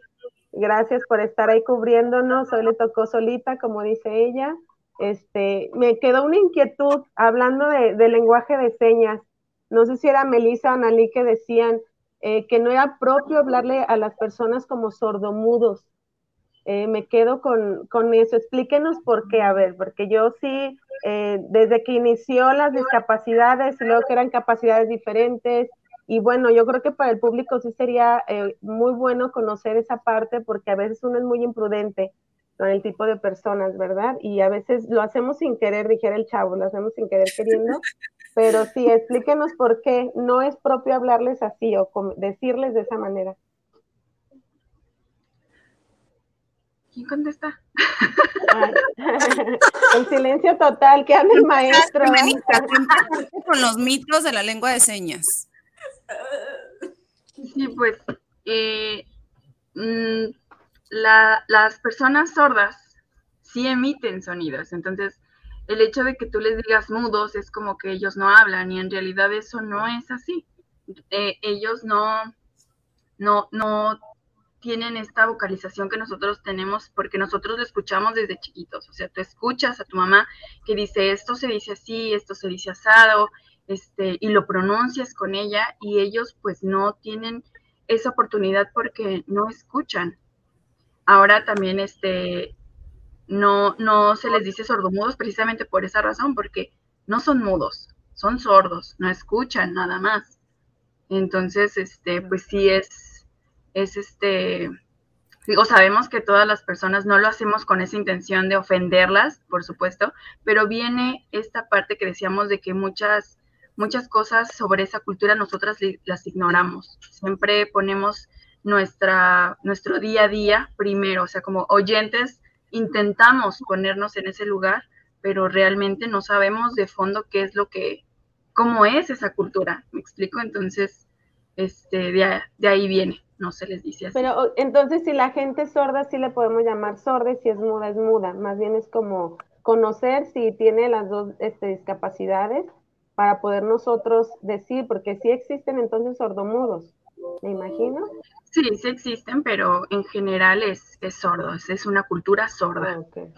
Gracias por estar ahí cubriéndonos. Hoy le tocó solita, como dice ella. Este, me quedó una inquietud hablando de, de lenguaje de señas. No sé si era Melissa o Analí que decían eh, que no era propio hablarle a las personas como sordomudos. Eh, me quedo con, con, eso. Explíquenos por qué, a ver, porque yo sí, eh, desde que inició las discapacidades y luego que eran capacidades diferentes, y bueno, yo creo que para el público sí sería eh, muy bueno conocer esa parte porque a veces uno es muy imprudente con el tipo de personas, ¿verdad? Y a veces lo hacemos sin querer, dijera el chavo, lo hacemos sin querer queriendo, pero sí, explíquenos por qué no es propio hablarles así o decirles de esa manera. ¿Quién contesta? Ay, el silencio total que habla el maestro. Con los mitos de la lengua de señas. Sí, pues eh, mmm, la, las personas sordas sí emiten sonidos, entonces el hecho de que tú les digas mudos es como que ellos no hablan y en realidad eso no es así. Eh, ellos no, no, no tienen esta vocalización que nosotros tenemos porque nosotros lo escuchamos desde chiquitos. O sea, tú escuchas a tu mamá que dice esto se dice así, esto se dice asado, este, y lo pronuncias con ella y ellos pues no tienen esa oportunidad porque no escuchan. Ahora también este, no, no se les dice sordomudos precisamente por esa razón, porque no son mudos, son sordos, no escuchan nada más. Entonces, este, pues sí es, es este, digo, sabemos que todas las personas no lo hacemos con esa intención de ofenderlas, por supuesto, pero viene esta parte que decíamos de que muchas, muchas cosas sobre esa cultura nosotras las ignoramos. Siempre ponemos nuestra, nuestro día a día primero, o sea, como oyentes intentamos ponernos en ese lugar, pero realmente no sabemos de fondo qué es lo que, cómo es esa cultura, ¿me explico? Entonces, este, de, de ahí viene, no se les dice así. Pero entonces si la gente es sorda, sí le podemos llamar sorda, y si es muda, es muda, más bien es como conocer si tiene las dos este, discapacidades para poder nosotros decir, porque sí existen entonces sordomudos, me imagino. Sí, sí existen, pero en general es, es sordo, es, una cultura sorda. Ah, okay.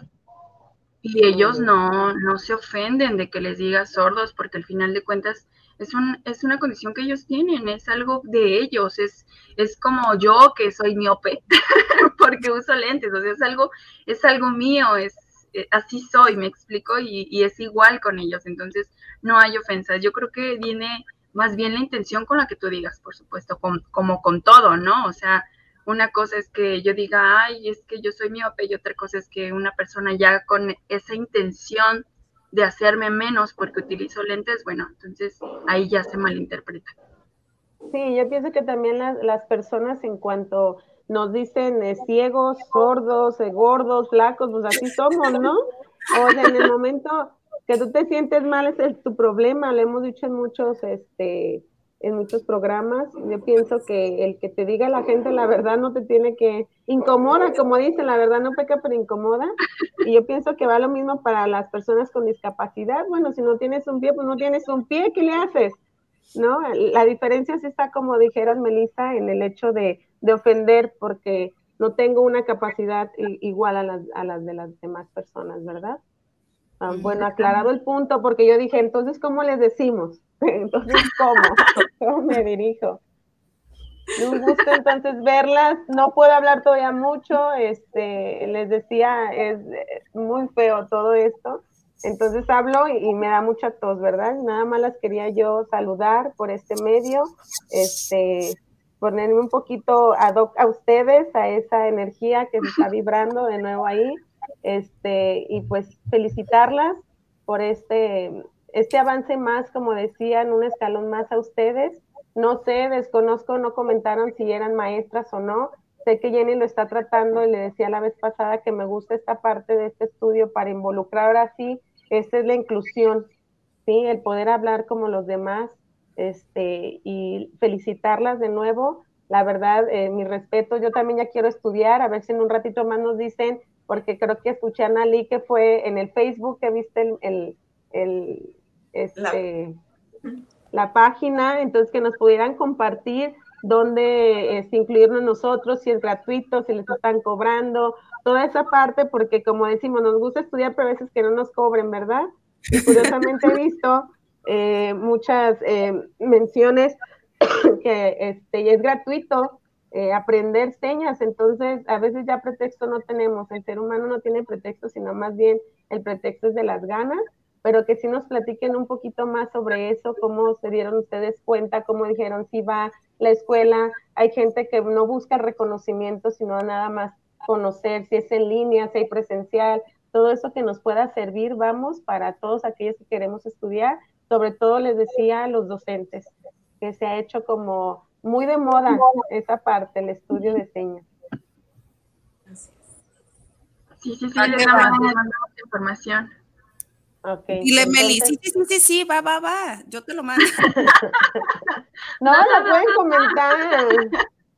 Y ellos no, no se ofenden de que les digas sordos, porque al final de cuentas es, un, es una condición que ellos tienen, es algo de ellos, es, es como yo que soy miope, porque uso lentes, o sea, es algo, es algo mío, es, así soy, me explico, y, y es igual con ellos, entonces no hay ofensas. Yo creo que viene más bien la intención con la que tú digas, por supuesto, como con todo, ¿no? O sea, una cosa es que yo diga, ay, es que yo soy miope, y otra cosa es que una persona ya con esa intención de hacerme menos porque utilizo lentes, bueno, entonces ahí ya se malinterpreta. Sí, yo pienso que también las, personas en cuanto nos dicen eh, ciegos, sordos, eh, gordos, flacos, pues así somos, ¿no? O en el momento que tú te sientes mal es tu problema, lo hemos dicho en muchos, este, en muchos programas. Yo pienso que el que te diga la gente la verdad no te tiene que incomoda, como dicen, la verdad no peca, pero incomoda. Y yo pienso que va lo mismo para las personas con discapacidad. Bueno, si no tienes un pie, pues no tienes un pie, ¿qué le haces? ¿No? La diferencia sí está, como dijeras, Melissa, en el hecho de, de ofender, porque no tengo una capacidad igual a las, a las de las demás personas, ¿verdad? Ah, bueno, aclarado el punto, porque yo dije, entonces, ¿cómo les decimos? Entonces, ¿cómo? ¿Cómo me dirijo? Un gusto entonces verlas. No puedo hablar todavía mucho. Este, les decía, es muy feo todo esto. Entonces hablo y, me da mucha tos, ¿verdad? Nada más las quería yo saludar por este medio, este, ponerme un poquito ad hoc a ustedes, a esa energía que se está vibrando de nuevo ahí, este, y pues felicitarlas por este este avance más, como decían, un escalón más a ustedes. No sé, desconozco, no comentaron si eran maestras o no. Sé que Jenny lo está tratando y le decía la vez pasada que me gusta esta parte de este estudio para involucrar ahora sí, esta es la inclusión, ¿sí? El poder hablar como los demás este, y felicitarlas de nuevo. La verdad, eh, mi respeto, yo también ya quiero estudiar, a ver si en un ratito más nos dicen, porque creo que escuché a Nali que fue en el Facebook que viste el, el este, la... página, entonces que nos pudieran compartir dónde es, incluirnos nosotros, si es gratuito, si les están cobrando, toda esa parte, porque como decimos, nos gusta estudiar, pero a veces que no nos cobren, ¿verdad? Y curiosamente he visto eh, muchas eh, menciones que este, es gratuito eh, aprender señas, entonces a veces ya pretexto no tenemos, el ser humano no tiene pretexto, sino más bien el pretexto es de las ganas. Pero que sí nos platiquen un poquito más sobre eso, cómo se dieron ustedes cuenta, cómo dijeron si va la escuela, hay gente que no busca reconocimiento, sino nada más conocer si es en línea, si hay presencial, todo eso que nos pueda servir, vamos, para todos aquellos que queremos estudiar, sobre todo les decía a los docentes, que se ha hecho como muy de moda esa parte, el estudio de señas. Sí, sí, sí, les mandamos información. Y le Meli, sí, sí, sí, sí, va, va, va, yo te lo mando. no, lo pueden comentar.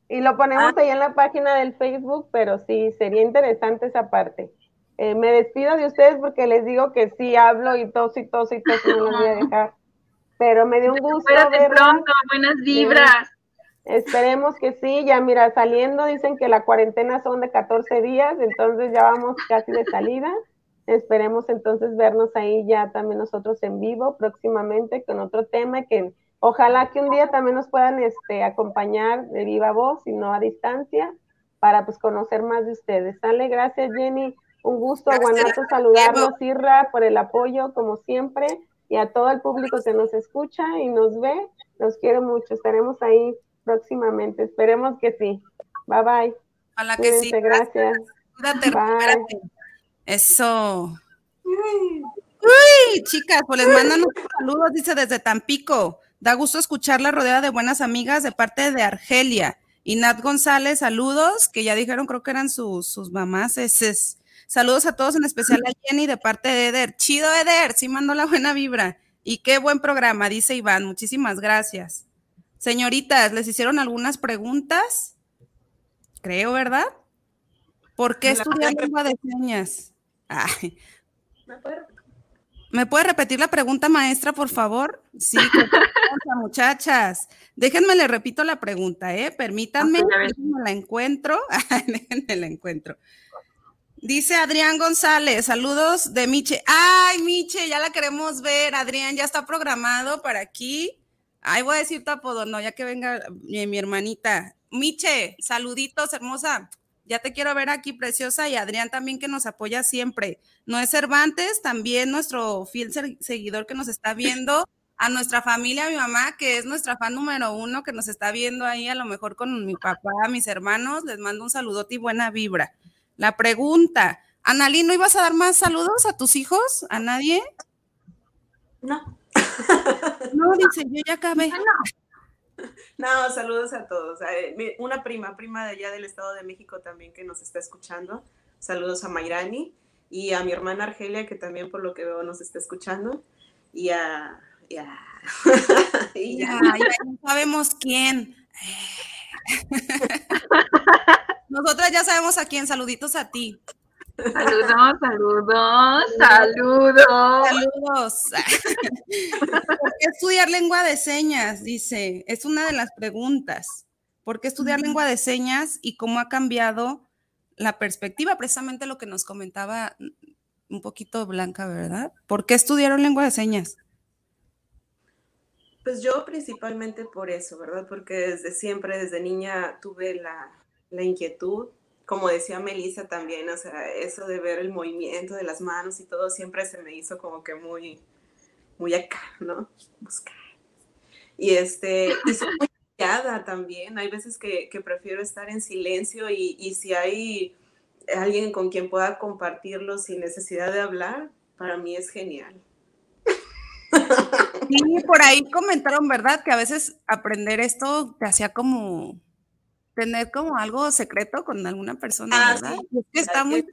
Y lo ponemos ah. ahí en la página del Facebook, pero sí, sería interesante esa parte. Eh, me despido de ustedes porque les digo que sí hablo y tos y tos y tos y no los voy a dejar. Pero me dio un gusto Espérate pronto, buenas vibras. Esperemos que sí, ya mira, saliendo dicen que la cuarentena son de 14 días, entonces ya vamos casi de salida. Esperemos entonces vernos ahí ya también nosotros en vivo próximamente con otro tema que ojalá que un día también nos puedan este, acompañar de viva voz y no a distancia para pues conocer más de ustedes. Sale, gracias Jenny, un gusto, Guanato, saludarlos, Irra, por el apoyo como siempre y a todo el público que nos escucha y nos ve, los quiero mucho, estaremos ahí próximamente, esperemos que sí. Bye bye. Ojalá que sí. Gracias. Cuídate, eso. Uy, chicas, pues les mandan un saludos, dice desde Tampico. Da gusto escuchar la rodeada de buenas amigas de parte de Argelia. Y Nat González, saludos, que ya dijeron, creo que eran sus, sus mamás. Es, Saludos a todos, en especial a Jenny de parte de Eder. Chido, Eder, sí mandó la buena vibra. Y qué buen programa, dice Iván. Muchísimas gracias. Señoritas, ¿les hicieron algunas preguntas? Creo, ¿verdad? ¿Por qué estudiar lengua de señas? ¿Me puede repetir la pregunta, maestra, por favor? Sí, muchachas. Déjenme le repito la pregunta, ¿eh? Permítanme, déjenme la encuentro. déjenme la encuentro. Dice Adrián González, saludos de Miche. Ay, Miche, ya la queremos ver. Adrián, ya está programado para aquí. Ay, voy a decir tu apodo, no, ya que venga mi, mi hermanita. Miche, saluditos, hermosa ya te quiero ver aquí, preciosa, y Adrián también que nos apoya siempre. No es Cervantes, también nuestro fiel seguidor que nos está viendo. a nuestra familia, a mi mamá, que es nuestra fan número uno, que nos está viendo ahí, a lo mejor con mi papá, mis hermanos, les mando un saludote y buena vibra. La pregunta, Analí, ¿no ibas a dar más saludos a tus hijos? ¿A nadie? No. No, dice, yo ya acabé. No, saludos a todos. Una prima, prima de allá del Estado de México también que nos está escuchando. Saludos a Mayrani y a mi hermana Argelia, que también por lo que veo nos está escuchando. Y a... Ya, ya, sabemos quién. Nosotras ya sabemos a quién. Saluditos a ti. Saludos, saludos, saludos. Saludos. ¿Por qué estudiar lengua de señas? Dice, es una de las preguntas. ¿Por qué estudiar lengua de señas y cómo ha cambiado la perspectiva? Precisamente lo que nos comentaba un poquito Blanca, ¿verdad? ¿Por qué estudiaron lengua de señas? Pues yo principalmente por eso, ¿verdad? Porque desde siempre, desde niña, tuve la, la inquietud como decía Melissa también, o sea, eso de ver el movimiento de las manos y todo siempre se me hizo como que muy, muy acá, ¿no? Buscar. Y este, y soy muy callada también. Hay veces que, prefiero estar en silencio y, y, si hay alguien con quien pueda compartirlo sin necesidad de hablar, para mí es genial. Sí, por ahí comentaron, ¿verdad? Que a veces aprender esto te hacía como tener como algo secreto con alguna persona, ah, ¿verdad? Que está muy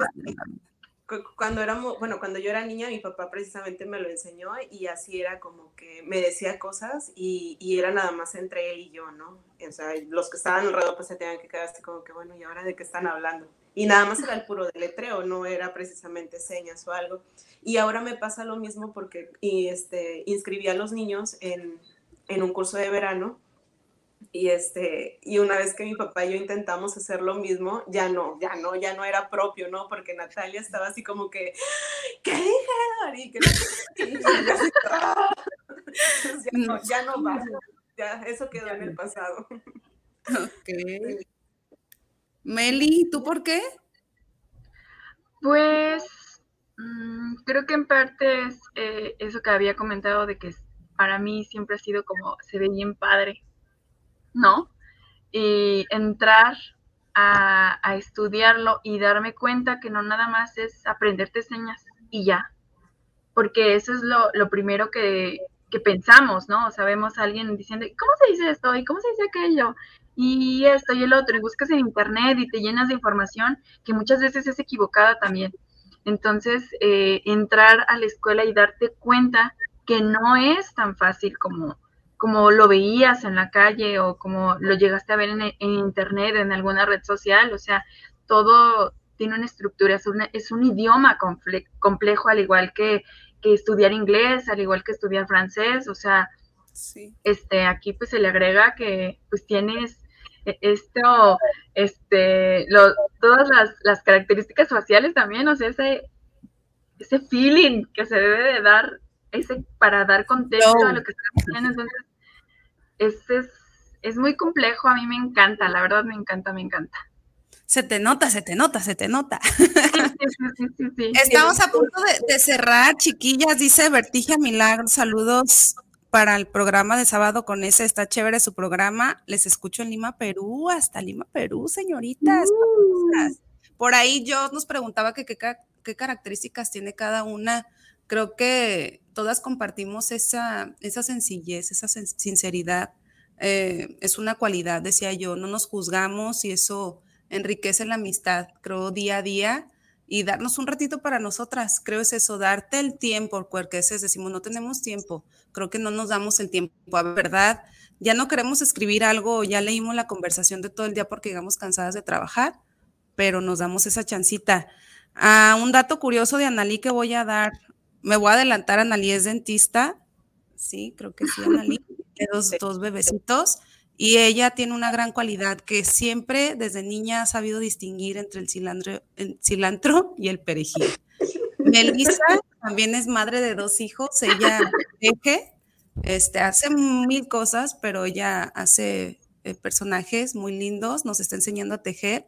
Cuando éramos, bueno, cuando yo era niña, mi papá precisamente me lo enseñó y así era como que me decía cosas y, y era nada más entre él y yo, ¿no? O sea, los que estaban alrededor pues se tenían que quedar así como que, bueno, ¿y ahora de qué están hablando? Y nada más era el puro deletreo, no era precisamente señas o algo. Y ahora me pasa lo mismo porque y este, inscribí a los niños en, en un curso de verano y, este, y una vez que mi papá y yo intentamos hacer lo mismo, ya no, ya no, ya no era propio, ¿no? Porque Natalia estaba así como que, ¿qué dijeron? Y que ya, no, ya no va, ya eso quedó en el pasado. Ok. Meli, ¿tú por qué? Pues mm, creo que en parte es eh, eso que había comentado de que para mí siempre ha sido como se ve bien padre ¿no? Y entrar a, estudiarlo y darme cuenta que no nada más es aprenderte señas y ya, porque eso es lo, primero que, pensamos, ¿no? O sea, vemos a alguien diciendo, ¿cómo se dice esto? ¿Y cómo se dice aquello? Y esto y el otro, y buscas en internet y te llenas de información que muchas veces es equivocada también. Entonces, eh, entrar a la escuela y darte cuenta que no es tan fácil como, como lo veías en la calle o como lo llegaste a ver en, internet, en alguna red social, o sea, todo tiene una estructura, es, es un idioma complejo, al igual que, estudiar inglés, al igual que estudiar francés, o sea, este, aquí pues se le agrega que pues tienes e, esto, este, todas las, características faciales también, o sea, ese, ese feeling que se debe de dar ese, para dar contexto a lo que estás haciendo. Entonces, es, es, muy complejo, a mí me encanta, la verdad me encanta, me encanta. Se te nota, se te nota, se te nota. Estamos a punto de, cerrar, chiquillas, dice Vertigia Milagro, saludos para el programa de sábado con ese, está chévere su programa, les escucho en Lima, Perú, hasta Lima, Perú, señoritas. Uh. Por ahí yo nos preguntaba que qué características tiene cada una creo que todas compartimos esa, esa sencillez, esa sinceridad. Eh, es una cualidad, decía yo, no nos juzgamos y eso enriquece la amistad, creo, día a día y darnos un ratito para nosotras, creo es eso, darte el tiempo, porque a veces decimos, no tenemos tiempo, creo que no nos damos el tiempo, a verdad, ya no queremos escribir algo, ya leímos la conversación de todo el día porque llegamos cansadas de trabajar, pero nos damos esa chancita. Ah, un dato curioso de Analí que voy a dar, me voy a adelantar, Analí es dentista, sí, creo que sí, Analí, tiene dos, dos bebecitos, y ella tiene una gran cualidad que siempre desde niña ha sabido distinguir entre el cilantro, el cilantro y el perejil. Melissa también es madre de dos hijos, ella teje, este, hace mil cosas, pero ella hace eh, personajes muy lindos, nos está enseñando a tejer.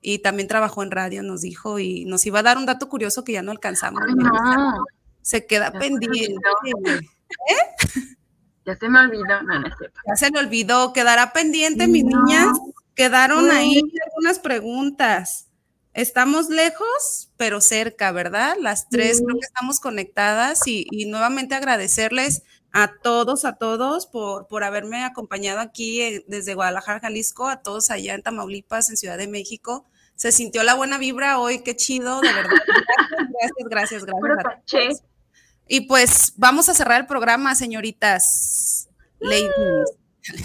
Y también trabajó en radio, nos dijo, y nos iba a dar un dato curioso que ya no alcanzamos se queda pendiente. ¿Eh? Ya se me olvidó, no, no. Ya se me olvidó, quedará pendiente, mis niñas. Quedaron ahí algunas preguntas. Estamos lejos, pero cerca, ¿verdad? Las tres Sí. creo que estamos conectadas y, y nuevamente agradecerles a todos, a todos por, por haberme acompañado aquí eh, desde Guadalajara, Jalisco, a todos allá en Tamaulipas, en Ciudad de México. Se sintió la buena vibra hoy, qué chido, de verdad. Gracias, gracias, gracias. Y pues vamos a cerrar el programa, señoritas. Ladies.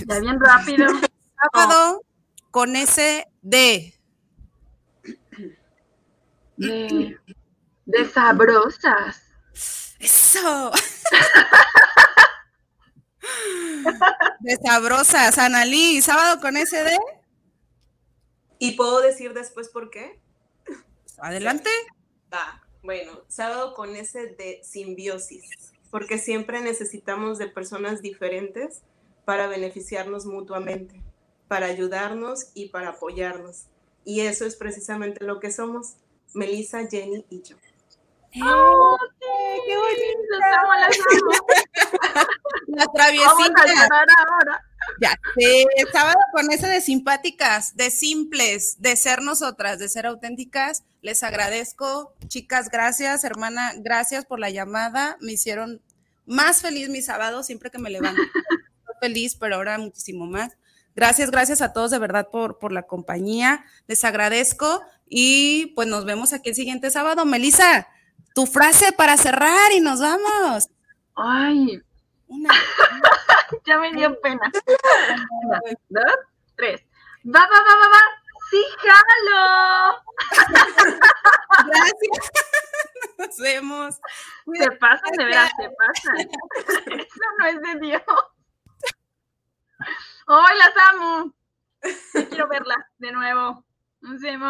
Ya bien rápido. Sábado con ese D. De, de sabrosas. Eso. De sabrosas, Analí, sábado con ese D. ¿Y puedo decir después por qué? Adelante. Va, bueno, sábado con ese de simbiosis, porque siempre necesitamos de personas diferentes para beneficiarnos mutuamente, para ayudarnos y para apoyarnos. Y eso es precisamente lo que somos, Melissa, Jenny y yo. ¡Oh, qué bonito! Las amo, las. La Vamos a traviesita. ahora. Ya sábado con ese de simpáticas, de simples, de ser nosotras, de ser auténticas. Les agradezco, chicas, gracias, hermana, gracias por la llamada. Me hicieron más feliz mi sábado siempre que me levanto. Feliz, pero ahora muchísimo más. Gracias, gracias a todos de verdad por, por la compañía. Les agradezco y pues nos vemos aquí el siguiente sábado. Melissa, tu frase para cerrar y nos vamos. Ay, Una. ya me dio pena. Una, dos, tres. Va, va, va, va, va. Sí, jalo. Gracias. Nos vemos. Se pasan, de veras, se pasan. Eso no es de Dios. ¡Ay, las amo! Quiero verla de nuevo. Nos vemos.